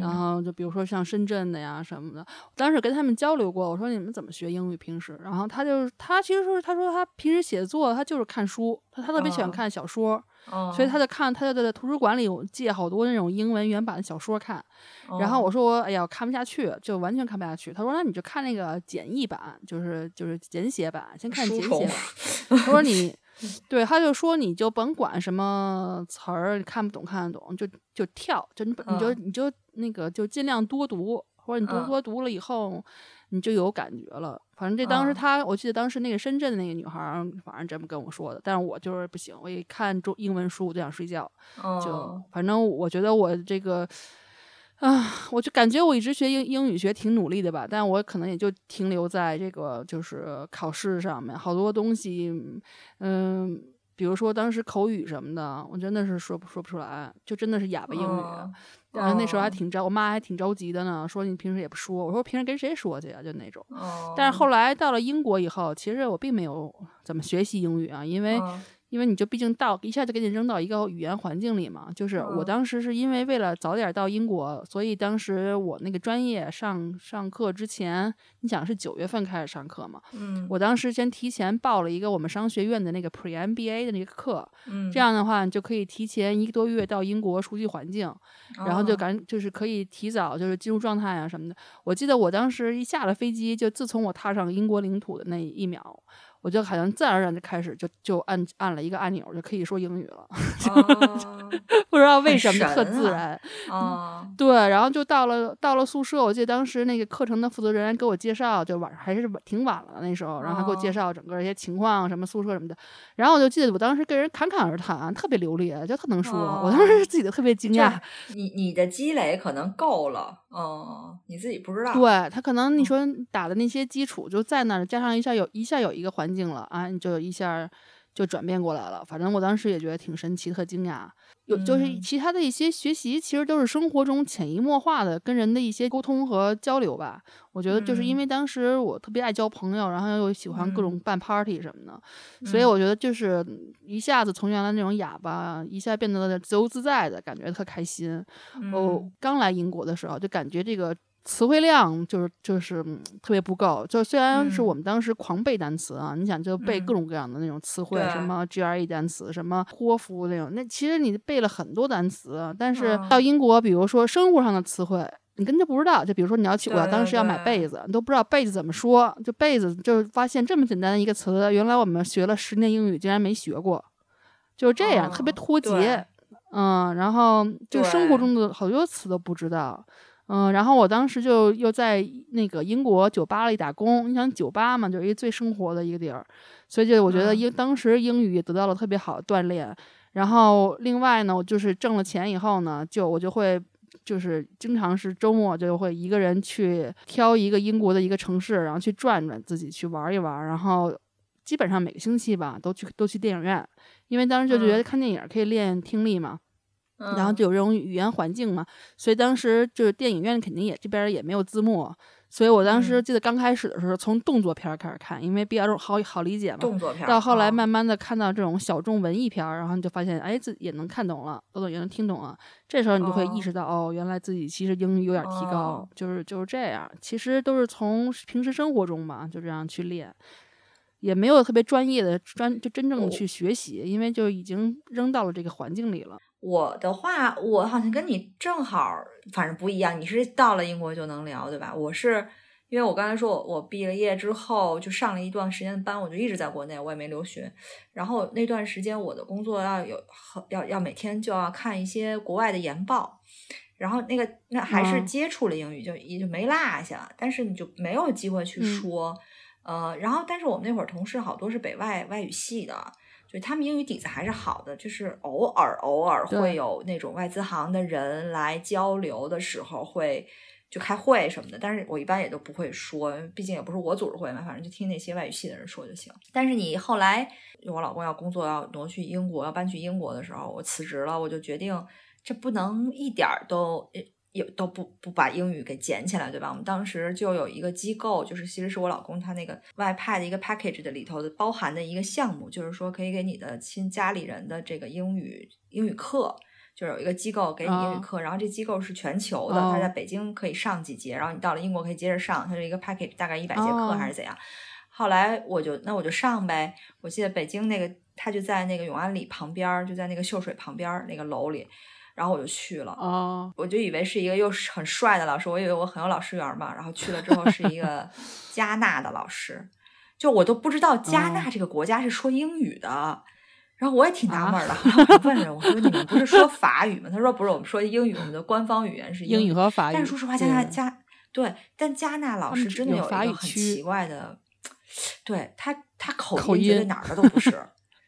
A: 然后就比如说像深圳的呀什么的，当时跟他们交流过，我说你们怎么学英语平时？然后他就他其实说他说他平时写作他就是看书，他他特别喜欢看小说。所以他就看，他就在图书馆里借好多那种英文原版的小说看。然后我说我哎呀，我看不下去，就完全看不下去。他说那你就看那个简易版，就是就是简写版，先看简写版。他说你，对，他就说你就甭管什么词儿，看不懂看得懂，就就跳，就你你就你就那个就尽量多读，或者你多多读了以后。你就有感觉了，反正这当时他，我记得当时那个深圳的那个女孩，反正这么跟我说的。但是我就是不行，我一看中英文书我就想睡觉，就反正我觉得我这个啊，我就感觉我一直学英英语学挺努力的吧，但我可能也就停留在这个就是考试上面，好多东西，嗯，比如说当时口语什么的，我真的是说不说不出来，就真的是哑巴英语。然后那时候还挺着，我妈还挺着急的呢，说你平时也不说。我说平时跟谁说去啊？就那种。但是后来到了英国以后，其实我并没有怎么学习英语啊，因为。因为你就毕竟到一下就给你扔到一个语言环境里嘛，就是我当时是因为为了早点到英国，所以当时我那个专业上上课之前，你想是九月份开始上课嘛，
B: 嗯，
A: 我当时先提前报了一个我们商学院的那个 Pre MBA 的那个课，
B: 嗯，
A: 这样的话你就可以提前一个多月到英国熟悉环境，然后就赶就是可以提早就是进入状态啊什么的。我记得我当时一下了飞机，就自从我踏上英国领土的那一秒。我就好像自然而然就开始就就按按了一个按钮就可以说英语了，[LAUGHS] 不知道为什么特自然。
B: 啊，
A: 对，然后就到了到了宿舍，我记得当时那个课程的负责人给我介绍，就晚上还是挺晚了那时候，然后他给我介绍整个一些情况，什么宿舍什么的。然后我就记得我当时跟人侃侃而谈，特别流利，就特能说。我当时自己都特别惊讶。
B: 你你的积累可能够了，嗯，你自己不知道。
A: 对他可能你说打的那些基础就在那儿，加上一下有一下有一个环。境了啊，你就一下就转变过来了。反正我当时也觉得挺神奇、特惊讶。有就是其他的一些学习，其实都是生活中潜移默化的跟人的一些沟通和交流吧。我觉得就是因为当时我特别爱交朋友，然后又喜欢各种办 party 什么的，所以我觉得就是一下子从原来那种哑巴，一下变得自由自在的感觉，特开心。我刚来英国的时候就感觉这个。词汇量就是就是特别不够，就虽然是我们当时狂背单词啊，你想就背各种各样的那种词汇，什么 GRE 单词，什么托福那种，那其实你背了很多单词，但是到英国，比如说生活上的词汇，你根本就不知道。就比如说你要去，我当时要买被。子，你都不知道被子怎么说，就被子就是发现这么简单的一个词，原来我们学了十年英语竟然没学过，就是这样，特别脱节。嗯，然后就生活中的好多词都不知道。嗯，然后我当时就又在那个英国酒吧里打工。你想酒吧嘛，就是一个最生活的一个地儿，所以就我觉得英当时英语也得到了特别好的锻炼。然后另外呢，我就是挣了钱以后呢，就我就会就是经常是周末就会一个人去挑一个英国的一个城市，然后去转转，自己去玩一玩。然后基本上每个星期吧，都去都去电影院，因为当时就觉得看电影可以练听力嘛。然后就有这种语言环境嘛，所以当时就是电影院肯定也这边也没有字幕，所以我当时记得刚开始的时候，从动作片开始看，因为比较好好理解嘛。
B: 动作片。
A: 到后来慢慢的看到这种小众文艺片，然后你就发现，哎，自己也能看懂了，都也能听懂了。这时候你就会意识到，哦，原来自己其实英语有点提高，就是就是这样。其实都是从平时生活中嘛，就这样去练，也没有特别专业的专就真正的去学习，因为就已经扔到了这个环境里了。
B: 我的话，我好像跟你正好，反正不一样。你是到了英国就能聊，对吧？我是因为我刚才说，我我毕了业之后就上了一段时间的班，我就一直在国内，我也没留学。然后那段时间我的工作要有要要每天就要看一些国外的研报，然后那个那还是接触了英语，就也就没落下。但是你就没有机会去说，呃，然后但是我们那会儿同事好多是北外外语系的。就他们英语底子还是好的，就是偶尔偶尔会有那种外资行的人来交流的时候会就开会什么的，但是我一般也都不会说，毕竟也不是我组织会嘛，反正就听那些外语系的人说就行。但是你后来我老公要工作要挪去英国要搬去英国的时候，我辞职了，我就决定这不能一点儿都。也都不不把英语给捡起来，对吧？我们当时就有一个机构，就是其实是我老公他那个外派的一个 package 的里头的包含的一个项目，就是说可以给你的亲家里人的这个英语英语课，就是有一个机构给你英语课，然后这机构是全球的，他在北京可以上几节，然后你到了英国可以接着上，它是一个 package，大概一百节课还是怎样？后来我就那我就上呗，我记得北京那个他就在那个永安里旁边，就在那个秀水旁边那个楼里。然后我就去了，我就以为是一个又是很帅的老师，我以为我很有老师缘嘛。然后去了之后是一个 [LAUGHS] 加纳的老师，就我都不知道加纳这个国家是说英语的。然后我也挺纳闷的，我就问人我说：“你们不是说法语吗？”他说：“不是，我们说英语，我们的官方语言是英
A: 语和法语。”
B: 但是说实话，加纳加对，但加纳老师真的有一个很奇怪的，对他他口音觉得哪儿的都不是，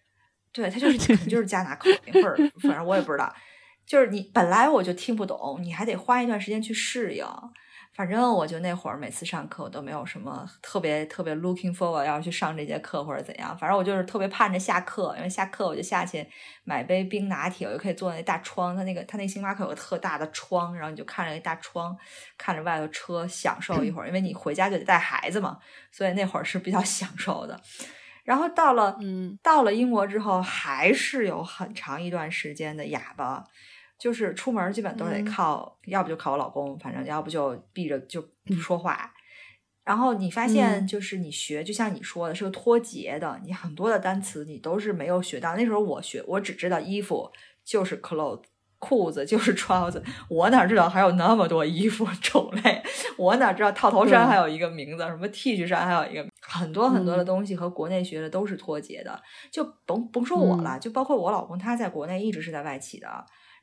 B: [LAUGHS] 对他就是就是加纳口音，或者 [LAUGHS] 反正我也不知道。就是你本来我就听不懂，你还得花一段时间去适应。反正我就那会儿每次上课我都没有什么特别特别 looking forward 要去上这节课或者怎样。反正我就是特别盼着下课，因为下课我就下去买杯冰拿铁，我就可以坐在那大窗，他那个他那星巴克有个特大的窗，然后你就看着那大窗，看着外头车，享受一会儿。因为你回家就得带孩子嘛，所以那会儿是比较 [LAUGHS] 享受的。然后到了嗯到了英国之后，还是有很长一段时间的哑巴。就是出门基本都得靠，要不就靠我老公，反正要不就闭着就不说话。然后你发现，就是你学，就像你说的，是个脱节的。你很多的单词你都是没有学到。那时候我学，我只知道衣服就是 clothes，裤子就是 [LAUGHS] trousers。我哪知道还有那么多衣服 [LAUGHS] 种类？我哪知道套头衫还有一个名字，什么 T 恤衫还有一个，很多很多的东西和国内学的都是脱节的。就甭甭说我了，就包括我老公，他在国内一直是在外企的。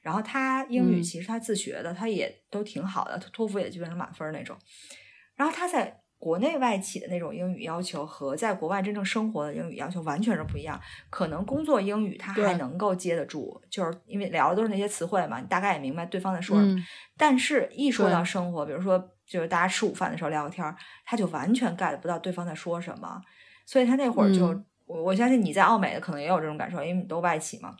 B: 然后他英语其实他自学的，他也都挺好的，托福也基本上满分那种。然后他在国内外企的那种英语要求和在国外真正生活的英语要求完全是不一样。可能工作英语他还能够接得住，就是因为聊的都是那些词汇嘛，你大概也明白对方在说什么。但是，一说到生活，比如说就是大家吃午饭的时候聊个天儿，他就完全 get 不到对方在说什么。所以他那会儿就，我我相信你在澳美的可能也有这种感受，因为你都外企嘛。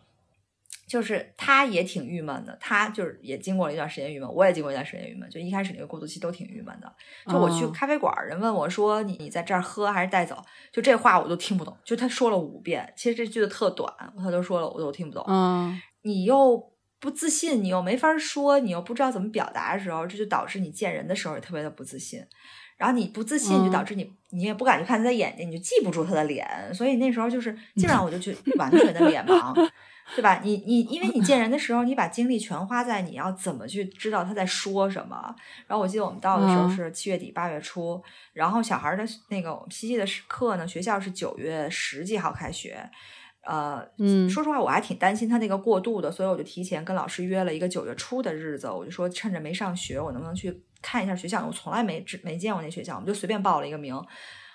B: 就是他也挺郁闷的，他就是也经过了一段时间郁闷，我也经过一段时间郁闷。就一开始那个过渡期都挺郁闷的。就我去咖啡馆，人问我说：“你你在这儿喝还是带走？”就这话我都听不懂。就他说了五遍，其实这句子特短，他都说了，我都听不懂。
A: 嗯，
B: 你又不自信，你又没法说，你又不知道怎么表达的时候，这就导致你见人的时候也特别的不自信。然后你不自信，就导致你你也不敢去看他的眼睛，你就记不住他的脸。所以那时候就是基本上我就去完全的脸盲。对吧？你你，因为你见人的时候，你把精力全花在你要怎么去知道他在说什么。然后我记得我们到的时候是七月底八月初，然后小孩的那个西西的课呢，学校是九月十几号开学。呃，
A: 嗯，
B: 说实话，我还挺担心他那个过渡的，所以我就提前跟老师约了一个九月初的日子，我就说趁着没上学，我能不能去看一下学校？我从来没没见过那学校，我们就随便报了一个名。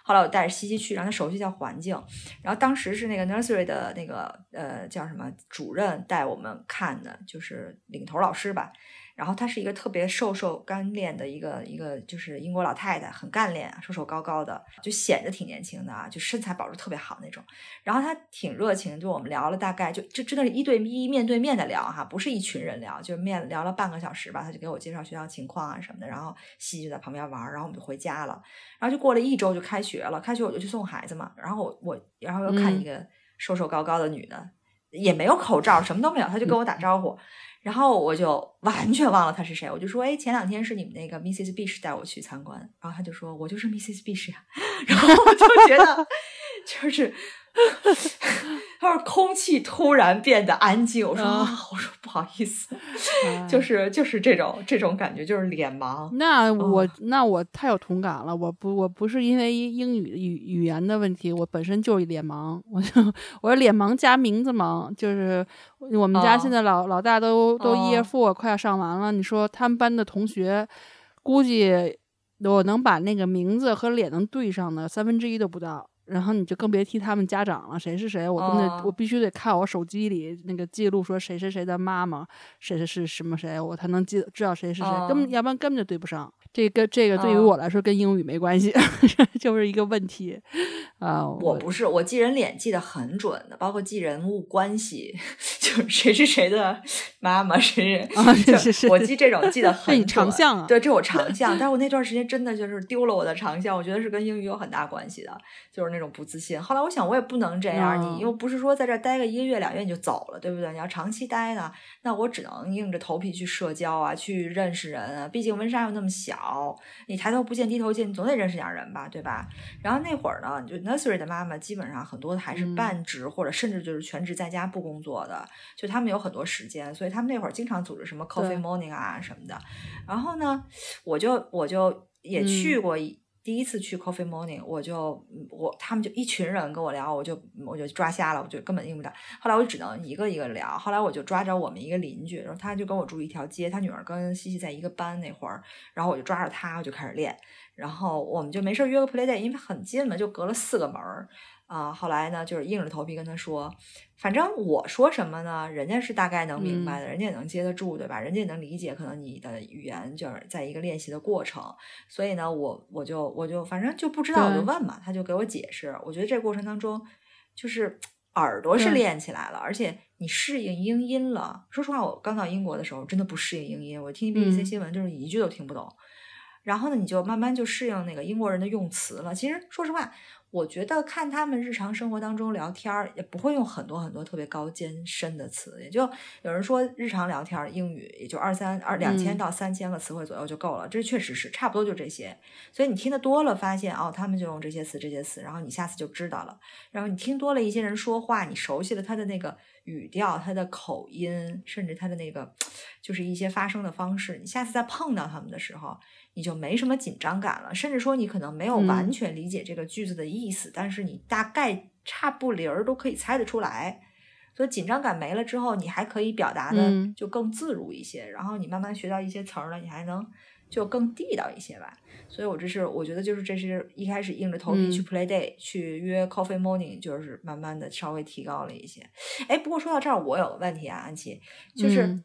B: 后来我带着西西去，让他熟悉一下环境。然后当时是那个 nursery 的那个呃叫什么主任带我们看的，就是领头老师吧。然后她是一个特别瘦瘦干练的一个一个，就是英国老太太，很干练，瘦瘦高高的，就显得挺年轻的啊，就身材保持特别好那种。然后她挺热情，就我们聊了大概就就真的是一对一面对面的聊哈，不是一群人聊，就面聊了半个小时吧。她就给我介绍学校情况啊什么的，然后西西就在旁边玩，然后我们就回家了。然后就过了一周就开学了，开学我就去送孩子嘛。然后我我然后又看一个瘦瘦高高的女的，也没有口罩，什么都没有，她就跟我打招呼。然后我就 [LAUGHS] 完全忘了他是谁，我就说，哎，前两天是你们那个 Mrs. Bish 带我去参观，然后他就说，我就是 Mrs. Bish 呀，[LAUGHS] 然后我就觉得，[LAUGHS] 就是。他说：“空气突然变得安静。”我说：“我说不好意思，就是就是这种这种感觉，就是脸盲。”
A: 那我那我太有同感了。我不我不是因为英语语语言的问题，我本身就是脸盲。我就我是脸盲加名字盲，就是我们家现在老老大都都 year four 快要上完了。你说他们班的同学，估计我能把那个名字和脸能对上的三分之一都不到。然后你就更别提他们家长了，谁是谁，我根本我必须得看我手机里那个记录，说谁谁谁的妈妈，谁谁是什么谁，我才能记知道谁是谁，根本要不然根本就对不上。这个这个对于我来说跟英语没关系，[LAUGHS] 就是一个问题啊。
B: 我不是我记人脸记得很准的，包括记人物关系，就是谁是谁的妈妈，谁
A: 是
B: 是我记这种记得很 [LAUGHS]
A: 长项啊。
B: 对，这我长项，但是我那段时间真的就是丢了我的长项，我觉得是跟英语有很大关系的，就是那种不自信。后来我想，我也不能这样，你又不是说在这待个一个月两月你就走了，对不对？你要长期待呢，那我只能硬着头皮去社交啊，去认识人啊。毕竟温莎又那么小。你抬头不见低头见，你总得认识点人吧，对吧？然后那会儿呢，就 nursery 的妈妈基本上很多还是半职或者甚至就是全职在家不工作的，就他们有很多时间，所以他们那会儿经常组织什么 coffee morning 啊什么的。然后呢，我就我就也去过一。第一次去 Coffee Morning，我就我他们就一群人跟我聊，我就我就抓瞎了，我就根本应不了。后来我就只能一个一个聊。后来我就抓着我们一个邻居，然后他就跟我住一条街，他女儿跟西西在一个班那会儿，然后我就抓着他，我就开始练。然后我们就没事约个 Play Day，因为很近嘛，就隔了四个门儿。啊，后来呢，就是硬着头皮跟他说，反正我说什么呢，人家是大概能明白的，人家也能接得住，对吧？人家也能理解，可能你的语言就是在一个练习的过程，所以呢，我我就我就反正就不知道，我就问嘛，他就给我解释。我觉得这过程当中，就是耳朵是练起来了，而且你适应英音了。说实话，我刚到英国的时候真的不适应英音，我听 BBC 新闻就是一句都听不懂。然后呢，你就慢慢就适应那个英国人的用词了。其实说实话。我觉得看他们日常生活当中聊天儿，也不会用很多很多特别高艰深的词，也就有人说日常聊天儿英语也就二三二两千到三千个词汇左右就够了，这确实是差不多就这些。所以你听得多了，发现哦，他们就用这些词这些词，然后你下次就知道了。然后你听多了一些人说话，你熟悉了他的那个语调、他的口音，甚至他的那个就是一些发声的方式，你下次再碰到他们的时候。你就没什么紧张感了，甚至说你可能没有完全理解这个句子的意思，但是你大概差不离儿都可以猜得出来，所以紧张感没了之后，你还可以表达的就更自如一些，然后你慢慢学到一些词儿了，你还能就更地道一些吧。所以我这是我觉得就是这是一开始硬着头皮去 play day 去约 coffee morning，就是慢慢的稍微提高了一些。哎，不过说到这儿，我有个问题啊，安琪，就是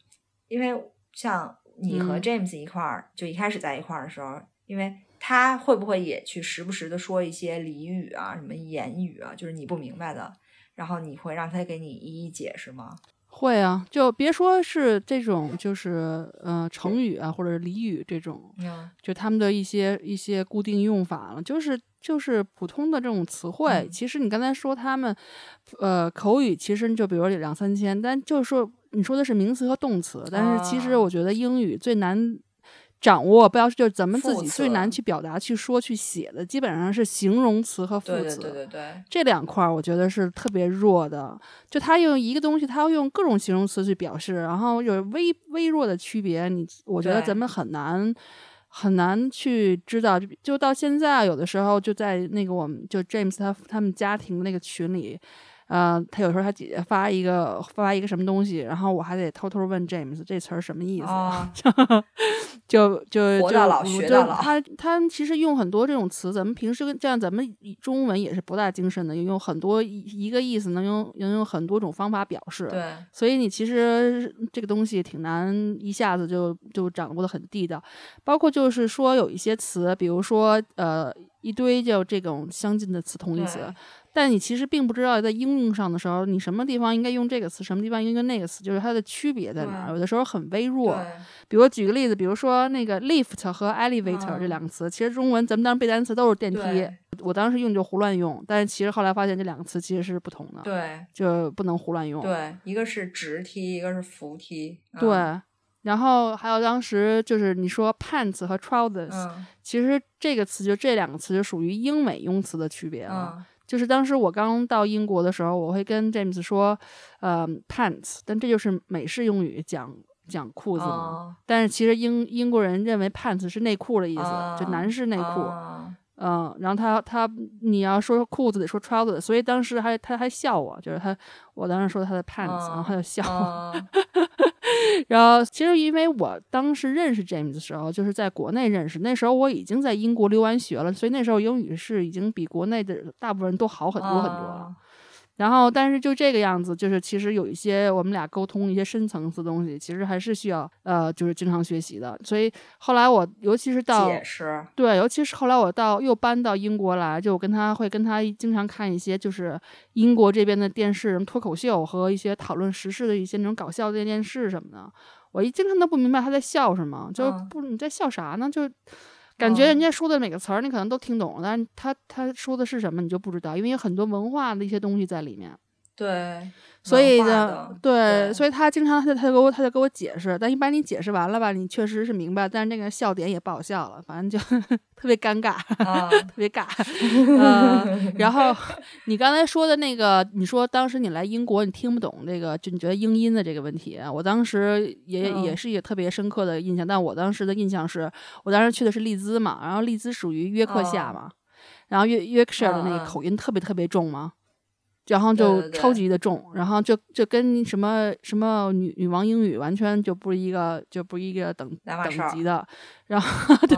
B: 因为像。你和 James 一块儿，就一开始在一块儿的时候，因为他会不会也去时不时的说一些俚语啊、什么言语啊，就是你不明白的，然后你会让他给你一一解释吗？
A: 会啊，就别说是这种，就是呃成语啊或者俚语这种，就他们的一些一些固定用法了，就是就是普通的这种词汇。其实你刚才说他们，呃口语其实就比如两三千，但就是说。你说的是名词和动词，但是其实我觉得英语最难掌握，不要就是咱们自己最难去表达、去说、去写的，基本上是形容词和副
B: 词。对对对对，
A: 这两块儿我觉得是特别弱的。就他用一个东西，他要用各种形容词去表示，然后有微微弱的区别。你我觉得咱们很难很难去知道。就到现在，有的时候就在那个我们就 James 他他们家庭那个群里。呃，他有时候他姐姐发一个发一个什么东西，然后我还得偷偷问 James 这词儿什么意思，就就就就他他其实用很多这种词，咱们平时跟这样咱们中文也是博大精深的，用很多一个意思能用能用很多种方法表示，
B: 对，
A: 所以你其实这个东西挺难一下子就就掌握的很地道，包括就是说有一些词，比如说呃一堆就这种相近的词同义词。但你其实并不知道，在应用上的时候，你什么地方应该用这个词，什么地方应该用那个词，就是它的区别在哪儿。有的时候很微弱。比如举个例子，比如说那个 lift 和 elevator 这两个词，其实中文咱们当时背单词都是电梯，我当时用就胡乱用。但是其实后来发现这两个词其实是不同的，
B: 对，
A: 就不能胡乱用。
B: 对，一个是直梯，一个是扶梯。
A: 对，然后还有当时就是你说 pants 和 trousers，其实这个词就这两个词就属于英美用词的区别了。就是当时我刚到英国的时候，我会跟 James 说，呃，pants，但这就是美式用语讲讲裤子嘛。但是其实英英国人认为 pants 是内裤的意思，就男士内裤。嗯，然后他他你要说裤子得说 trousers，所以当时还他还笑我，就是他我当时说他的 pants，然后他就笑我。[LAUGHS] 然后，其实因为我当时认识 James 的时候，就是在国内认识，那时候我已经在英国留完学了，所以那时候英语是已经比国内的大部分人都好很多很多了。然后，但是就这个样子，就是其实有一些我们俩沟通一些深层次东西，其实还是需要呃，就是经常学习的。所以后来我，尤其是到
B: 解释，
A: 对，尤其是后来我到又搬到英国来，就我跟他会跟他经常看一些就是英国这边的电视，什么脱口秀和一些讨论时事的一些那种搞笑的电视什么的，我一经常都不明白他在笑什么，就不你在笑啥呢？就。感觉人家说的每个词儿你可能都听懂，但是他他说的是什么你就不知道，因为有很多文化的一些东西在里面。
B: 对。
A: 所以呢，对，所以他经常他他就给我他就给我解释，但一般你解释完了吧，你确实是明白，但是那个笑点也不好笑了，反正就 [LAUGHS] 特别尴尬，[LAUGHS] 特别尬。嗯，然后你刚才说的那个，你说当时你来英国，你听不懂这个，就你觉得英音的这个问题，我当时也也是一个特别深刻的印象。但我当时的印象是，我当时去的是利兹嘛，然后利兹属于约克夏嘛，然后约约克夏的那个口音特别特别重嘛。然后就超级的重，然后就就跟什么什么女女王英语完全就不是一个就不是一个等等级的。然后对，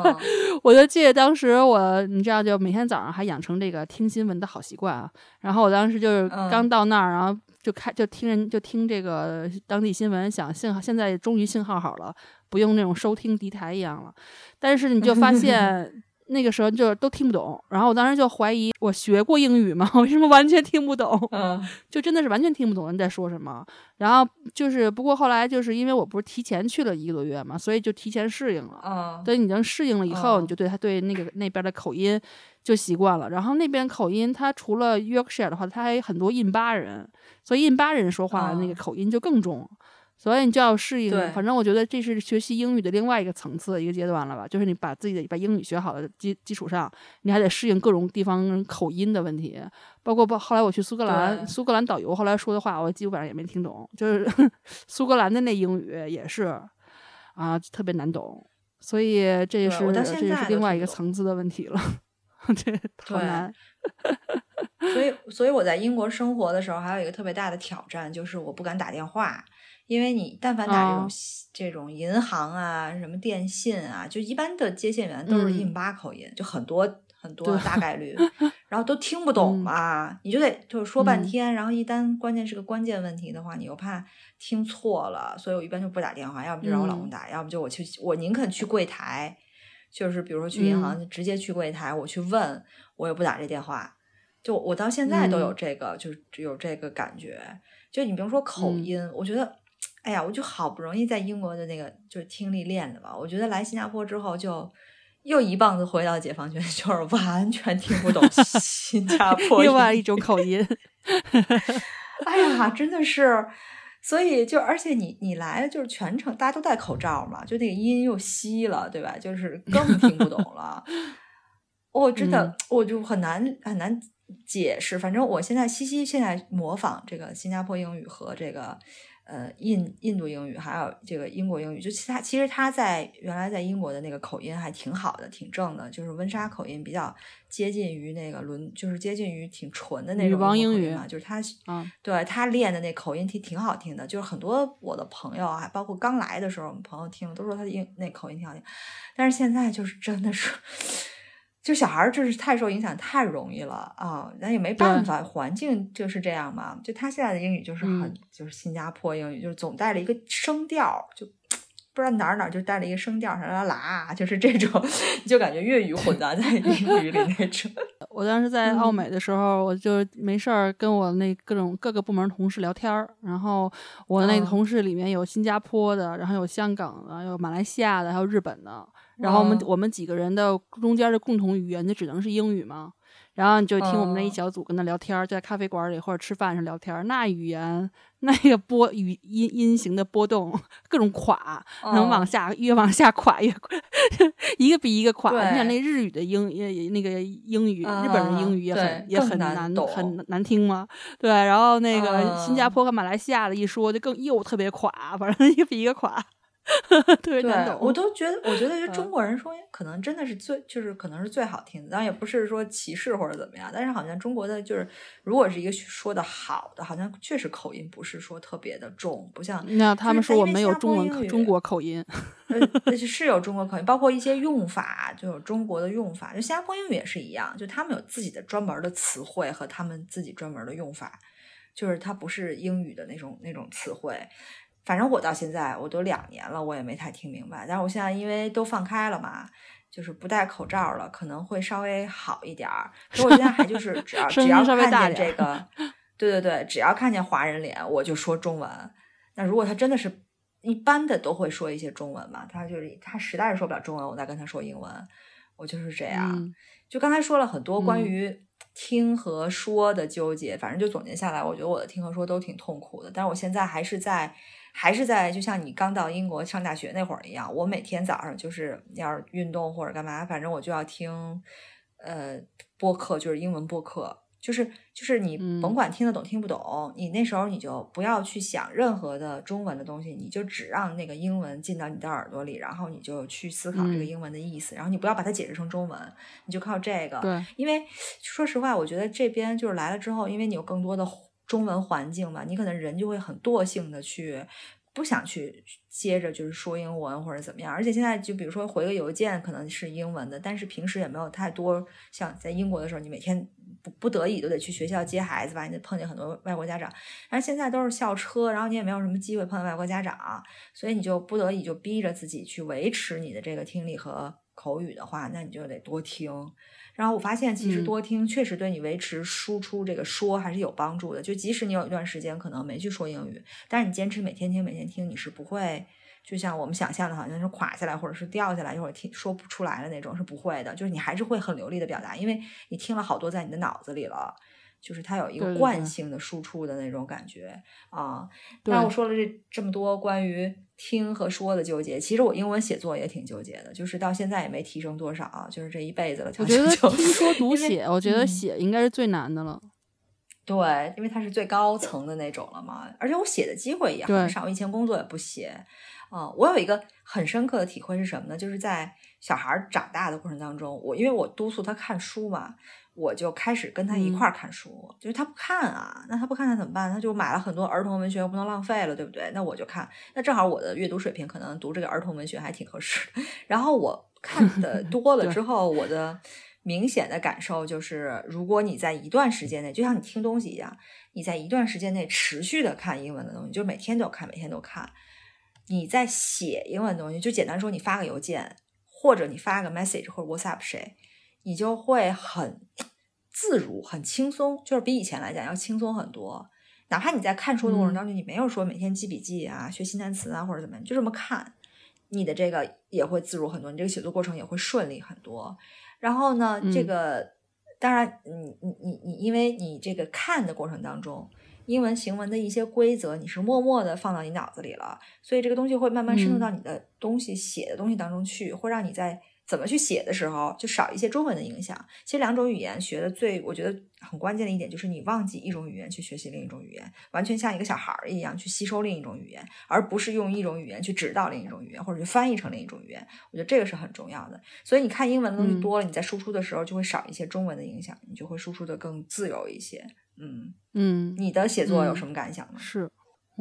A: 我就记得当时我你知道就每天早上还养成这个听新闻的好习惯啊。然后我当时就是刚到那儿，然后就开就听人就听这个当地新闻，想信号现在终于信号好了，不用那种收听敌台一样了。但是你就发 [LAUGHS] 现。那个时候就都听不懂，然后我当时就怀疑我学过英语吗？[LAUGHS] 为什么完全听不懂？
B: 嗯，
A: 就真的是完全听不懂人在说什么。然后就是不过后来就是因为我不是提前去了一个多月嘛，所以就提前适应了。
B: 嗯，
A: 等你能适应了以后，你就对他对那个那边的口音就习惯了。然后那边口音，它除了 Yorkshire 的话，它还有很多印巴人，所以印巴人说话那个口音就更重。所以你就要适应，反正我觉得这是学习英语的另外一个层次一个阶段了吧。就是你把自己的把英语学好的基基础上，你还得适应各种地方口音的问题，包括包后来我去苏格兰，苏格兰导游后来说的话，我基本上也没听懂，就是 [LAUGHS] 苏格兰的那英语也是啊，特别难懂。所以这也是这也是另外一个层次的问题了，[LAUGHS] 这好难。
B: 所以，[LAUGHS] 所以我在英国生活的时候，还有一个特别大的挑战，就是我不敢打电话。因为你但凡打这种这种银行啊，什么电信啊，就一般的接线员都是印巴口音，就很多很多大概率，[LAUGHS] 然后都听不懂嘛，你就得就是说半天，然后一旦关键是个关键问题的话，你又怕听错了，所以我一般就不打电话，要不就让我老公打，要不就我去，我宁肯去柜台，就是比如说去银行直接去柜台，我去问，我也不打这电话，就我到现在都有这个，就是有这个感觉，就你比如说口音，我觉得。哎呀，我就好不容易在英国的那个就是听力练的吧，我觉得来新加坡之后就又一棒子回到解放军，[LAUGHS] 就是完全听不懂新加 [LAUGHS] 坡
A: 另外一种口音。[LAUGHS]
B: 哎呀，真的是，所以就而且你你来就是全程大家都戴口罩嘛，就那个音又稀了，对吧？就是更听不懂了。我真的我就很难很难。解释。反正我现在西西现在模仿这个新加坡英语和这个。呃，印印度英语还有这个英国英语，就其他其实他在原来在英国的那个口音还挺好的，挺正的，就是温莎口音比较接近于那个伦，就是接近于挺纯的那种英语嘛，就是他，
A: 嗯，
B: 对他练的那口音挺挺好听的，就是很多我的朋友啊，包括刚来的时候，我们朋友听都说他的英那口音挺好听，但是现在就是真的是。就小孩儿就是太受影响太容易了啊，那也没办法，环境就是这样嘛。就他现在的英语就是很就是新加坡英语，就是总带了一个声调，就不知道哪儿哪儿就带了一个声调，啦啦啦，就是这种，就感觉粤语混杂在英语里那种。[LAUGHS]
A: 我当时在奥美的时候，我就没事儿跟我那各种各个部门同事聊天儿，然后我那个同事里面有新加坡的，然后有香港的，有马来西亚的，还有日本的。然后我们我们几个人的中间的共同语言就只能是英语嘛，然后你就听我们那一小组跟他聊天，在咖啡馆里或者吃饭上聊天，那语言那个波语音音型的波动各种垮，能往下越往下垮越 [LAUGHS] 一个比一个垮。你想那日语的英也那个英语，日本人英语也很也很难很难听吗？对，然后那个新加坡和马来西亚的一说就更又特别垮，反正一个比一个垮。[LAUGHS] 特别难懂，
B: 我都觉得，我觉得就中国人说，可能真的是最，就是可能是最好听的。当然也不是说歧视或者怎么样，但是好像中国的就是，如果是一个说的好的，好像确实口音不是说特别的重，不像
A: 那他们说我们有中文中国口音，[LAUGHS]
B: 是有中国口音，包括一些用法就有中国的用法，就新加坡英语也是一样，就他们有自己的专门的词汇和他们自己专门的用法，就是它不是英语的那种那种词汇。反正我到现在我都两年了，我也没太听明白。但是我现在因为都放开了嘛，就是不戴口罩了，可能会稍微好一点儿。可我现在还就是只要 [LAUGHS] 只要看见这个，[LAUGHS] 对对对，只要看见华人脸，我就说中文。那如果他真的是一般的都会说一些中文嘛，他就是他实在是说不了中文，我再跟他说英文，我就是这样。就刚才说了很多关于听和说的纠结，反正就总结下来，我觉得我的听和说都挺痛苦的。但是我现在还是在。还是在就像你刚到英国上大学那会儿一样，我每天早上就是要是运动或者干嘛，反正我就要听，呃，播客，就是英文播客，就是就是你甭管听得懂听不懂，你那时候你就不要去想任何的中文的东西，你就只让那个英文进到你的耳朵里，然后你就去思考这个英文的意思，然后你不要把它解释成中文，你就靠这个。
A: 对，
B: 因为说实话，我觉得这边就是来了之后，因为你有更多的。中文环境嘛，你可能人就会很惰性的去不想去接着就是说英文或者怎么样，而且现在就比如说回个邮件可能是英文的，但是平时也没有太多像在英国的时候，你每天不不得已都得去学校接孩子吧，你得碰见很多外国家长，但是现在都是校车，然后你也没有什么机会碰见外国家长，所以你就不得已就逼着自己去维持你的这个听力和口语的话，那你就得多听。然后我发现，其实多听确实对你维持输出这个说还是有帮助的。就即使你有一段时间可能没去说英语，但是你坚持每天听、每天听，你是不会就像我们想象的，好像是垮下来或者是掉下来，一会儿听说不出来的那种，是不会的。就是你还是会很流利的表达，因为你听了好多在你的脑子里了。就是它有一个惯性的输出的那种感觉啊。那我说了这这么多关于听和说的纠结，其实我英文写作也挺纠结的，就是到现在也没提升多少，就是这一辈子了。
A: 我觉得听说读写，我觉得写应该是最难的了。
B: 对，因为它是最高层的那种了嘛，而且我写的机会也很少，我以前工作也不写。嗯，我有一个很深刻的体会是什么呢？就是在小孩长大的过程当中，我因为我督促他看书嘛。我就开始跟他一块儿看书，就是他不看啊，那他不看他怎么办？他就买了很多儿童文学，不能浪费了，对不对？那我就看，那正好我的阅读水平可能读这个儿童文学还挺合适。[LAUGHS] 然后我看的多了之后，我的明显的感受就是，如果你在一段时间内，就像你听东西一样，你在一段时间内持续的看英文的东西，就是每天都看，每天都看，你在写英文东西，就简单说，你发个邮件，或者你发个 message 或者 WhatsApp 谁。你就会很自如、很轻松，就是比以前来讲要轻松很多。哪怕你在看书的过程当中，你没有说每天记笔记啊、学新单词啊或者怎么样，就这么看，你的这个也会自如很多，你这个写作过程也会顺利很多。然后呢，这个当然，你你你你，因为你这个看的过程当中，英文行文的一些规则，你是默默的放到你脑子里了，所以这个东西会慢慢渗透到你的东西写的东西当中去，会让你在。怎么去写的时候，就少一些中文的影响。其实两种语言学的最，我觉得很关键的一点就是你忘记一种语言去学习另一种语言，完全像一个小孩儿一样去吸收另一种语言，而不是用一种语言去指导另一种语言，或者去翻译成另一种语言。我觉得这个是很重要的。所以你看英文的东西多了，你在输出的时候就会少一些中文的影响，你就会输出的更自由一些。嗯
A: 嗯，
B: 你的写作有什么感想呢？
A: 是。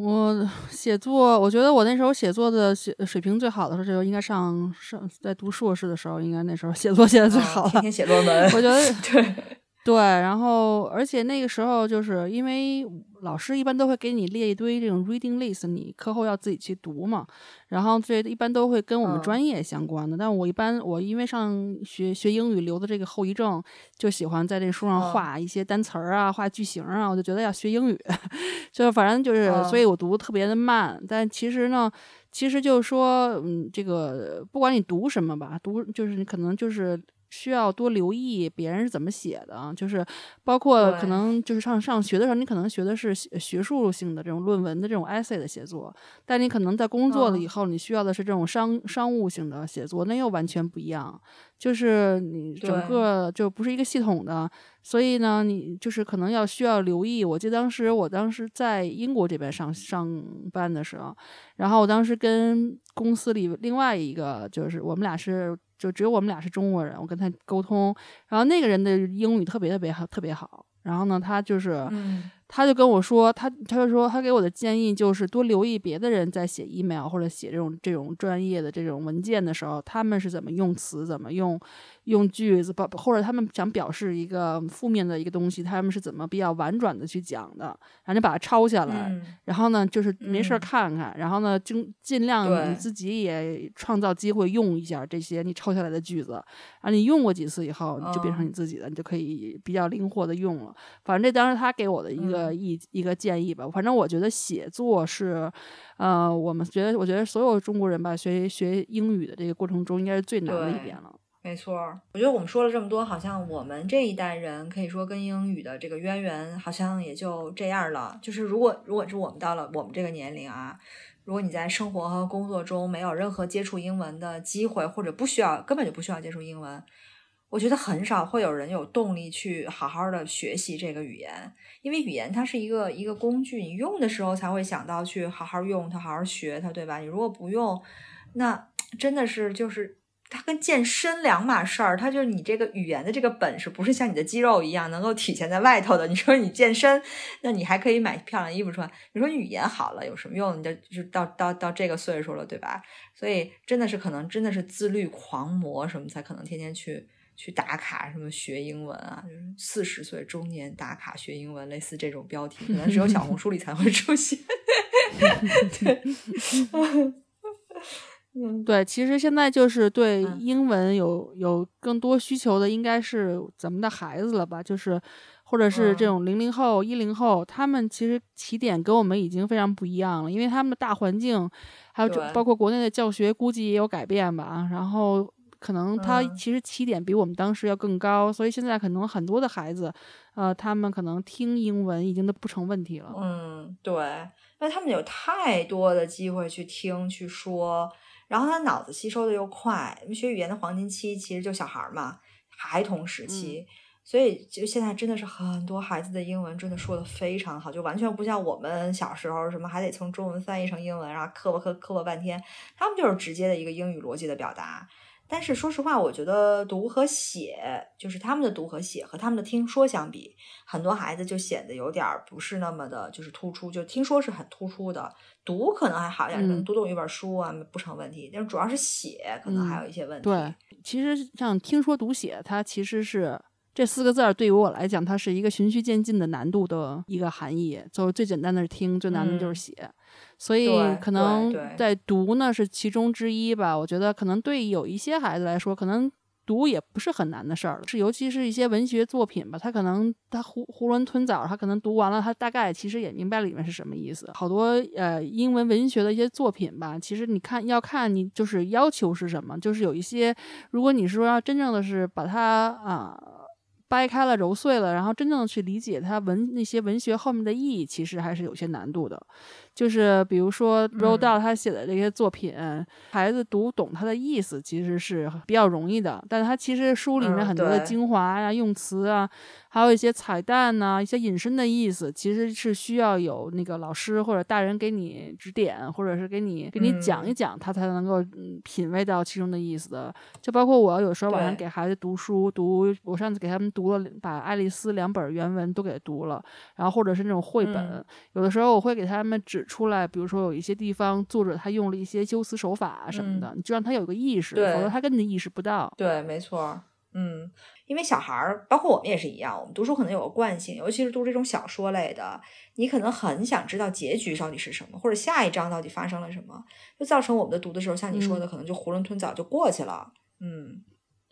A: 我写作，我觉得我那时候写作的写水平最好的时候，就应该上上在读硕士的时候，应该那时候写作写的最好了。
B: 天天写论文，
A: 我觉得 [LAUGHS]
B: 对。
A: 对，然后而且那个时候就是因为老师一般都会给你列一堆这种 reading list，你课后要自己去读嘛。然后这一般都会跟我们专业相关的。但我一般我因为上学学英语留的这个后遗症，就喜欢在这书上画一些单词儿啊，画句型啊。我就觉得要学英语，[LAUGHS] 就反正就是，所以我读特别的慢。但其实呢，其实就是说，嗯，这个不管你读什么吧，读就是你可能就是。需要多留意别人是怎么写的，就是包括可能就是上上学的时候，你可能学的是学术性的这种论文的这种 essay 的写作，但你可能在工作了以后，你需要的是这种商商务性的写作，那又完全不一样。就是你整个就不是一个系统的，所以呢，你就是可能要需要留意。我记得当时我当时在英国这边上上班的时候，然后我当时跟公司里另外一个就是我们俩是。就只有我们俩是中国人，我跟他沟通，然后那个人的英语特别特别好，特别好。然后呢，他就是。他就跟我说，他他就说，他给我的建议就是多留意别的人在写 email 或者写这种这种专业的这种文件的时候，他们是怎么用词，怎么用用句子，或者他们想表示一个负面的一个东西，他们是怎么比较婉转的去讲的，然后你把它抄下来，然后呢，就是没事看看，然后呢，尽尽量你自己也创造机会用一下这些你抄下来的句子，啊，你用过几次以后，你就变成你自己的，你就可以比较灵活的用了。反正这当时他给我的一个。呃，一一个建议吧，反正我觉得写作是，呃，我们觉得，我觉得所有中国人吧，学学英语的这个过程中，应该是最难的一点了。
B: 没错，我觉得我们说了这么多，好像我们这一代人可以说跟英语的这个渊源，好像也就这样了。就是如果如果是我们到了我们这个年龄啊，如果你在生活和工作中没有任何接触英文的机会，或者不需要，根本就不需要接触英文。我觉得很少会有人有动力去好好的学习这个语言，因为语言它是一个一个工具，你用的时候才会想到去好好用它，好好学它，对吧？你如果不用，那 [TSK] 真的是就是它跟健身两码事儿，它就是你这个语言的这个本事，不是像你的肌肉一样能够体现在外头的。你说你健身，那你还可以买漂亮衣服穿。你说语言好了有什么用？你就就到到到这个岁数了，对吧？所以真的是可能真的是自律狂魔什么才可能天天去。去打卡什么学英文啊？就是四十岁中年打卡学英文，类似这种标题，可能只有小红书里才会出现。[LAUGHS] 对，
A: 嗯，[LAUGHS] 对，其实现在就是对英文有有更多需求的，应该是咱们的孩子了吧？就是或者是这种零零后、一零后，他们其实起点跟我们已经非常不一样了，因为他们的大环境，还有包括国内的教学，估计也有改变吧。然后。可能他其实起点比我们当时要更高，所以现在可能很多的孩子，呃，他们可能听英文已经都不成问题了。
B: 嗯，对，因为他们有太多的机会去听去说，然后他脑子吸收的又快。学语言的黄金期其实就小孩嘛，孩童时期，所以就现在真的是很多孩子的英文真的说的非常好，就完全不像我们小时候什么还得从中文翻译成英文，然后磕巴磕磕吧半天，他们就是直接的一个英语逻辑的表达。但是说实话，我觉得读和写，就是他们的读和写和他们的听说相比，很多孩子就显得有点不是那么的，就是突出。就听说是很突出的，读可能还好一点，可能读懂一本书啊不成问题。但是主要是写，可能还有一些问题。
A: 对，其实像听说读写，它其实是。这四个字儿对于我来讲，它是一个循序渐进的难度的一个含义。就是最简单的是听，最难的就是写。所以可能在读呢是其中之一吧。我觉得可能对有一些孩子来说，可能读也不是很难的事儿了。是尤其是一些文学作品吧，他可能他囫囫囵吞枣，他可能读完了，他大概其实也明白里面是什么意思。好多呃英文文学的一些作品吧，其实你看要看你就是要求是什么，就是有一些，如果你说要真正的是把它啊。掰开了揉碎了，然后真正去理解它文那些文学后面的意义，其实还是有些难度的。就是比如说 r o d a l 他写的这些作品，孩子读懂他的意思其实是比较容易的，但他其实书里面很多的精华呀、用词啊。还有一些彩蛋呐，一些引申的意思，其实是需要有那个老师或者大人给你指点，或者是给你给你讲一讲，他才能够品味到其中的意思的。就包括我有时候晚上给孩子读书，读我上次给他们读了把《爱丽丝》两本原文都给读了，然后或者是那种绘本，有的时候我会给他们指出来，比如说有一些地方作者他用了一些修辞手法什么的，你就让他有个意识，否则他根本意识不到。
B: 对，没错。嗯，因为小孩儿，包括我们也是一样，我们读书可能有个惯性，尤其是读这种小说类的，你可能很想知道结局到底是什么，或者下一章到底发生了什么，就造成我们的读的时候，像你说的，可能就囫囵吞枣就过去了。嗯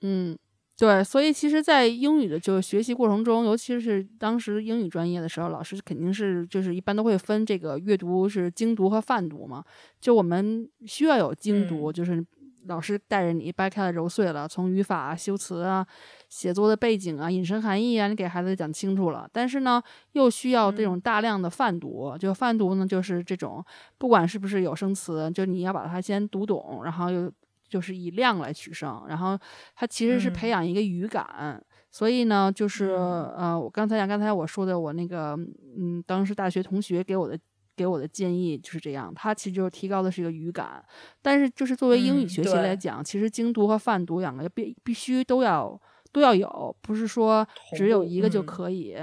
A: 嗯，对，所以其实，在英语的就学习过程中，尤其是当时英语专业的时候，老师肯定是就是一般都会分这个阅读是精读和泛读嘛，就我们需要有精读，就是。老师带着你掰开了揉碎了，从语法、修辞啊、写作的背景啊、引申含义啊，你给孩子讲清楚了。但是呢，又需要这种大量的泛读。就泛读呢，就是这种，不管是不是有生词，就你要把它先读懂，然后又就是以量来取胜。然后它其实是培养一个语感。所以呢，就是呃，我刚才讲，刚才我说的，我那个嗯，当时大学同学给我的。给我的建议就是这样，它其实就是提高的是一个语感，但是就是作为英语学习来讲，其实精读和泛读两个必必须都要都要有，不是说只有一个就可以。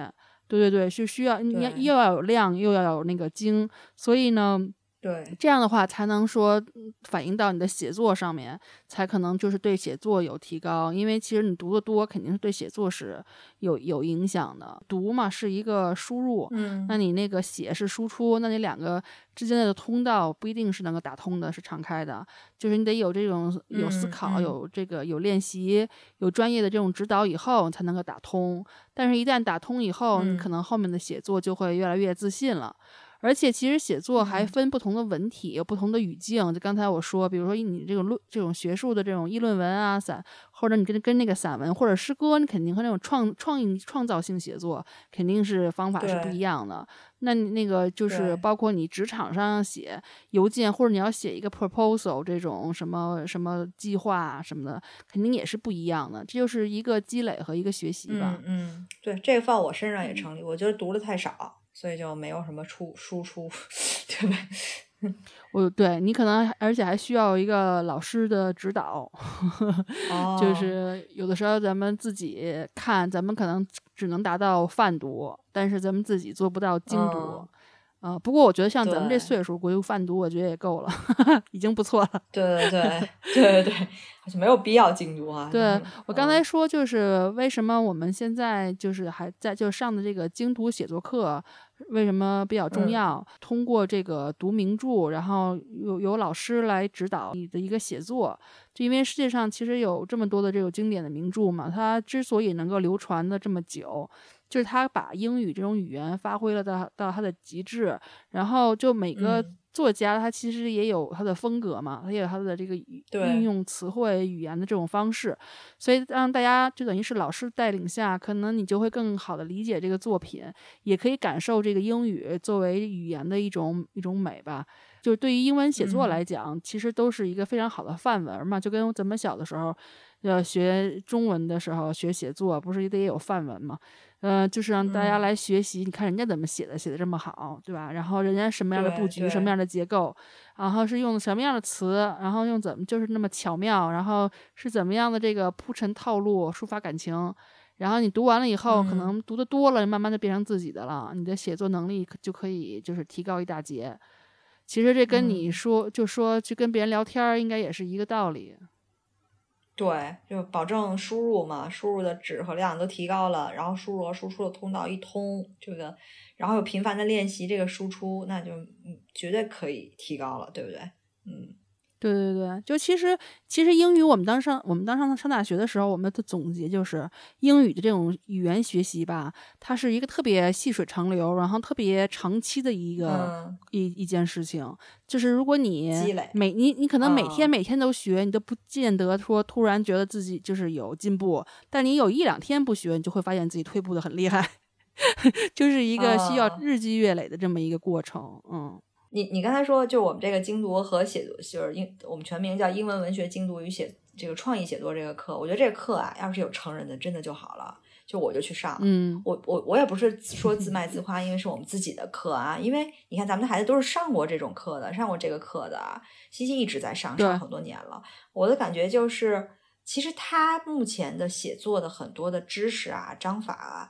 A: 对对对，是需要你又要有量，又要有那个精，所以呢。
B: 对，
A: 这样的话才能说反映到你的写作上面，才可能就是对写作有提高。因为其实你读的多，肯定是对写作是有有影响的。读嘛是一个输入，
B: 嗯，
A: 那你那个写是输出，那你两个之间的通道不一定是能够打通的，是敞开的。就是你得有这种有思考，有这个有练习，有专业的这种指导以后才能够打通。但是，一旦打通以后，你可能后面的写作就会越来越自信了。而且其实写作还分不同的文体，有不同的语境。就刚才我说，比如说你这种论这种学术的这种议论文啊散，或者你跟跟那个散文或者诗歌，你肯定和那种创创意创造性写作肯定是方法是不一样的。那你那个就是包括你职场上写邮件，或者你要写一个 proposal 这种什么什么计划什么的，肯定也是不一样的。这就是一个积累和一个学习
B: 吧。嗯，对，这个放我身上也成立。我觉得读的太少。所以就没有什么出输出，[LAUGHS] 对吧？[LAUGHS]
A: 我对你可能而且还需要一个老师的指导，[LAUGHS] 就是有的时候咱们自己看，咱们可能只能达到泛读，但是咱们自己做不到精读。啊，不过我觉得像咱们这岁数，国语泛读，我觉得也够了，[LAUGHS] 已经不错了。
B: 对对对对对对，[LAUGHS] 好像没有必要精读啊。
A: 对我刚才说，就是为什么我们现在就是还在就上的这个精读写作课，为什么比较重要？通过这个读名著，然后有有老师来指导你的一个写作，就因为世界上其实有这么多的这种经典的名著嘛，它之所以能够流传的这么久。就是他把英语这种语言发挥了到到他的极致，然后就每个作家他其实也有他的风格嘛，他也有他的这个运用词汇语言的这种方式，所以让大家就等于是老师带领下，可能你就会更好的理解这个作品，也可以感受这个英语作为语言的一种一种美吧。就是对于英文写作来讲，其实都是一个非常好的范文嘛，就跟咱们小的时候要学中文的时候学写作，不是也得有范文嘛。呃，就是让大家来学习，你看人家怎么写的，写的这么好，对吧？然后人家什么样的布局，什么样的结构，然后是用什么样的词，然后用怎么就是那么巧妙，然后是怎么样的这个铺陈套路，抒发感情，然后你读完了以后，可能读的多了，慢慢的变成自己的了，你的写作能力就可以就是提高一大截。其实这跟你说，就说去跟别人聊天，应该也是一个道理。
B: 对，就保证输入嘛，输入的质和量都提高了，然后输入和输出的通道一通，这个，然后又频繁的练习这个输出，那就嗯，绝对可以提高了，对不对？嗯。
A: 对对对，就其实其实英语，我们当上我们当上上大学的时候，我们的总结就是英语的这种语言学习吧，它是一个特别细水长流，然后特别长期的一个一一件事情。就是如果你每你你可能每天每天都学，你都不见得说突然觉得自己就是有进步，但你有一两天不学，你就会发现自己退步的很厉害，[LAUGHS] 就是一个需要日积月累的这么一个过程。嗯。
B: 你你刚才说，就我们这个精读和写作，就是英我们全名叫英文文学精读与写这个创意写作这个课，我觉得这个课啊，要是有成人的，真的就好了，就我就去上。
A: 嗯，
B: 我我我也不是说自卖自夸，因为是我们自己的课啊。因为你看，咱们的孩子都是上过这种课的，上过这个课的，西西一直在上，上很多年了。我的感觉就是，其实他目前的写作的很多的知识啊、章法啊。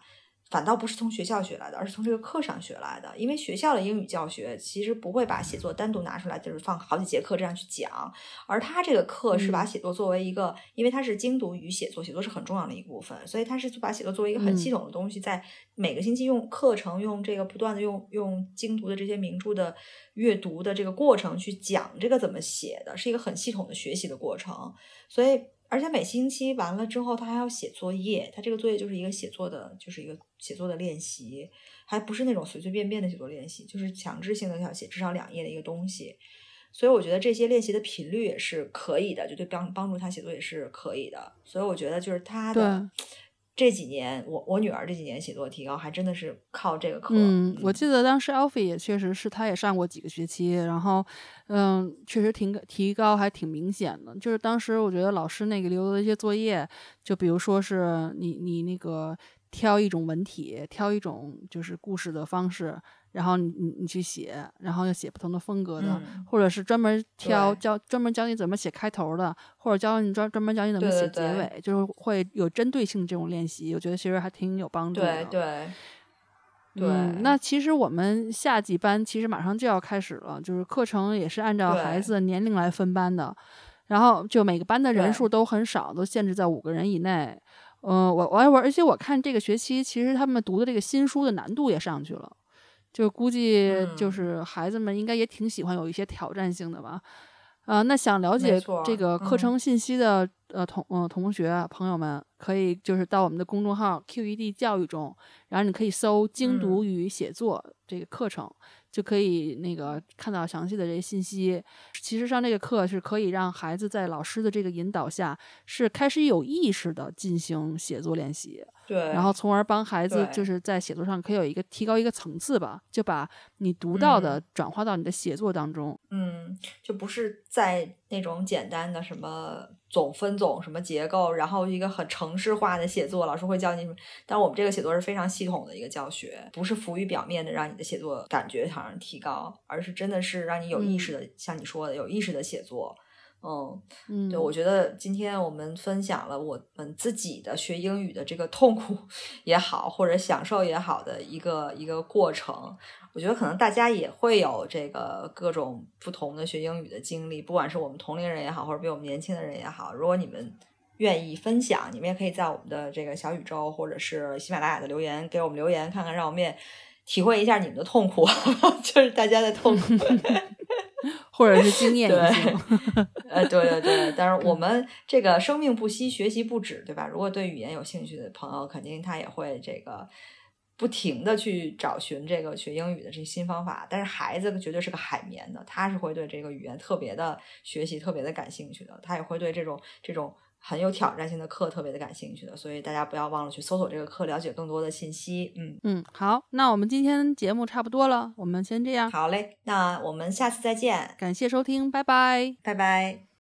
B: 反倒不是从学校学来的，而是从这个课上学来的。因为学校的英语教学其实不会把写作单独拿出来，就是放好几节课这样去讲。而他这个课是把写作作为一个，因为它是精读与写作，写作是很重要的一部分，所以他是把写作作为一个很系统的东西，在每个星期用课程用这个不断的用用精读的这些名著的阅读的这个过程去讲这个怎么写的，是一个很系统的学习的过程，所以。而且每星期完了之后，他还要写作业。他这个作业就是一个写作的，就是一个写作的练习，还不是那种随随便便的写作练习，就是强制性的要写至少两页的一个东西。所以我觉得这些练习的频率也是可以的，就对帮帮助他写作也是可以的。所以我觉得就是他的。这几年，我我女儿这几年写作提高，还真的是靠这个课。
A: 嗯，我记得当时 Alfie 也确实是，他也上过几个学期，然后，嗯，确实挺提高还挺明显的。就是当时我觉得老师那个留的一些作业，就比如说是你你那个挑一种文体，挑一种就是故事的方式。然后你你你去写，然后要写不同的风格的，或者是专门挑教专门教你怎么写开头的，或者教你专专门教你怎么写结尾，就是会有针对性这种练习。我觉得其实还挺有帮助
B: 的。对对对。
A: 那其实我们夏季班其实马上就要开始了，就是课程也是按照孩子的年龄来分班的，然后就每个班的人数都很少，都限制在五个人以内。嗯，我我我，而且我看这个学期其实他们读的这个新书的难度也上去了。就估计就是孩子们应该也挺喜欢有一些挑战性的吧，啊，那想了解这个课程信息的呃同呃同学朋友们，可以就是到我们的公众号 QED 教育中，然后你可以搜精读与写作这个课程。就可以那个看到详细的这些信息。其实上这个课是可以让孩子在老师的这个引导下，是开始有意识的进行写作练习。
B: 对，
A: 然后从而帮孩子就是在写作上可以有一个提高一个层次吧，就把你读到的转化到你的写作当中。
B: 嗯，就不是在那种简单的什么。总分总什么结构，然后一个很程式化的写作，老师会教你。但我们这个写作是非常系统的一个教学，不是浮于表面的让你的写作感觉好像提高，而是真的是让你有意识的，像你说的有意识的写作。嗯嗯，对，我觉得今天我们分享了我们自己的学英语的这个痛苦也好，或者享受也好的一个一个过程。我觉得可能大家也会有这个各种不同的学英语的经历，不管是我们同龄人也好，或者比我们年轻的人也好。如果你们愿意分享，你们也可以在我们的这个小宇宙或者是喜马拉雅的留言给我们留言，看看让我们也体会一下你们的痛苦，[LAUGHS] 就是大家的痛苦，[LAUGHS]
A: 或者是经验。
B: 对，呃，对对对。但是我们这个生命不息，学习不止，对吧？如果对语言有兴趣的朋友，肯定他也会这个。不停的去找寻这个学英语的这新方法，但是孩子绝对是个海绵的，他是会对这个语言特别的学习特别的感兴趣的，他也会对这种这种很有挑战性的课特别的感兴趣的，所以大家不要忘了去搜索这个课，了解更多的信息。嗯
A: 嗯，好，那我们今天节目差不多了，我们先这样。
B: 好嘞，那我们下次再见，
A: 感谢收听，拜拜，
B: 拜拜。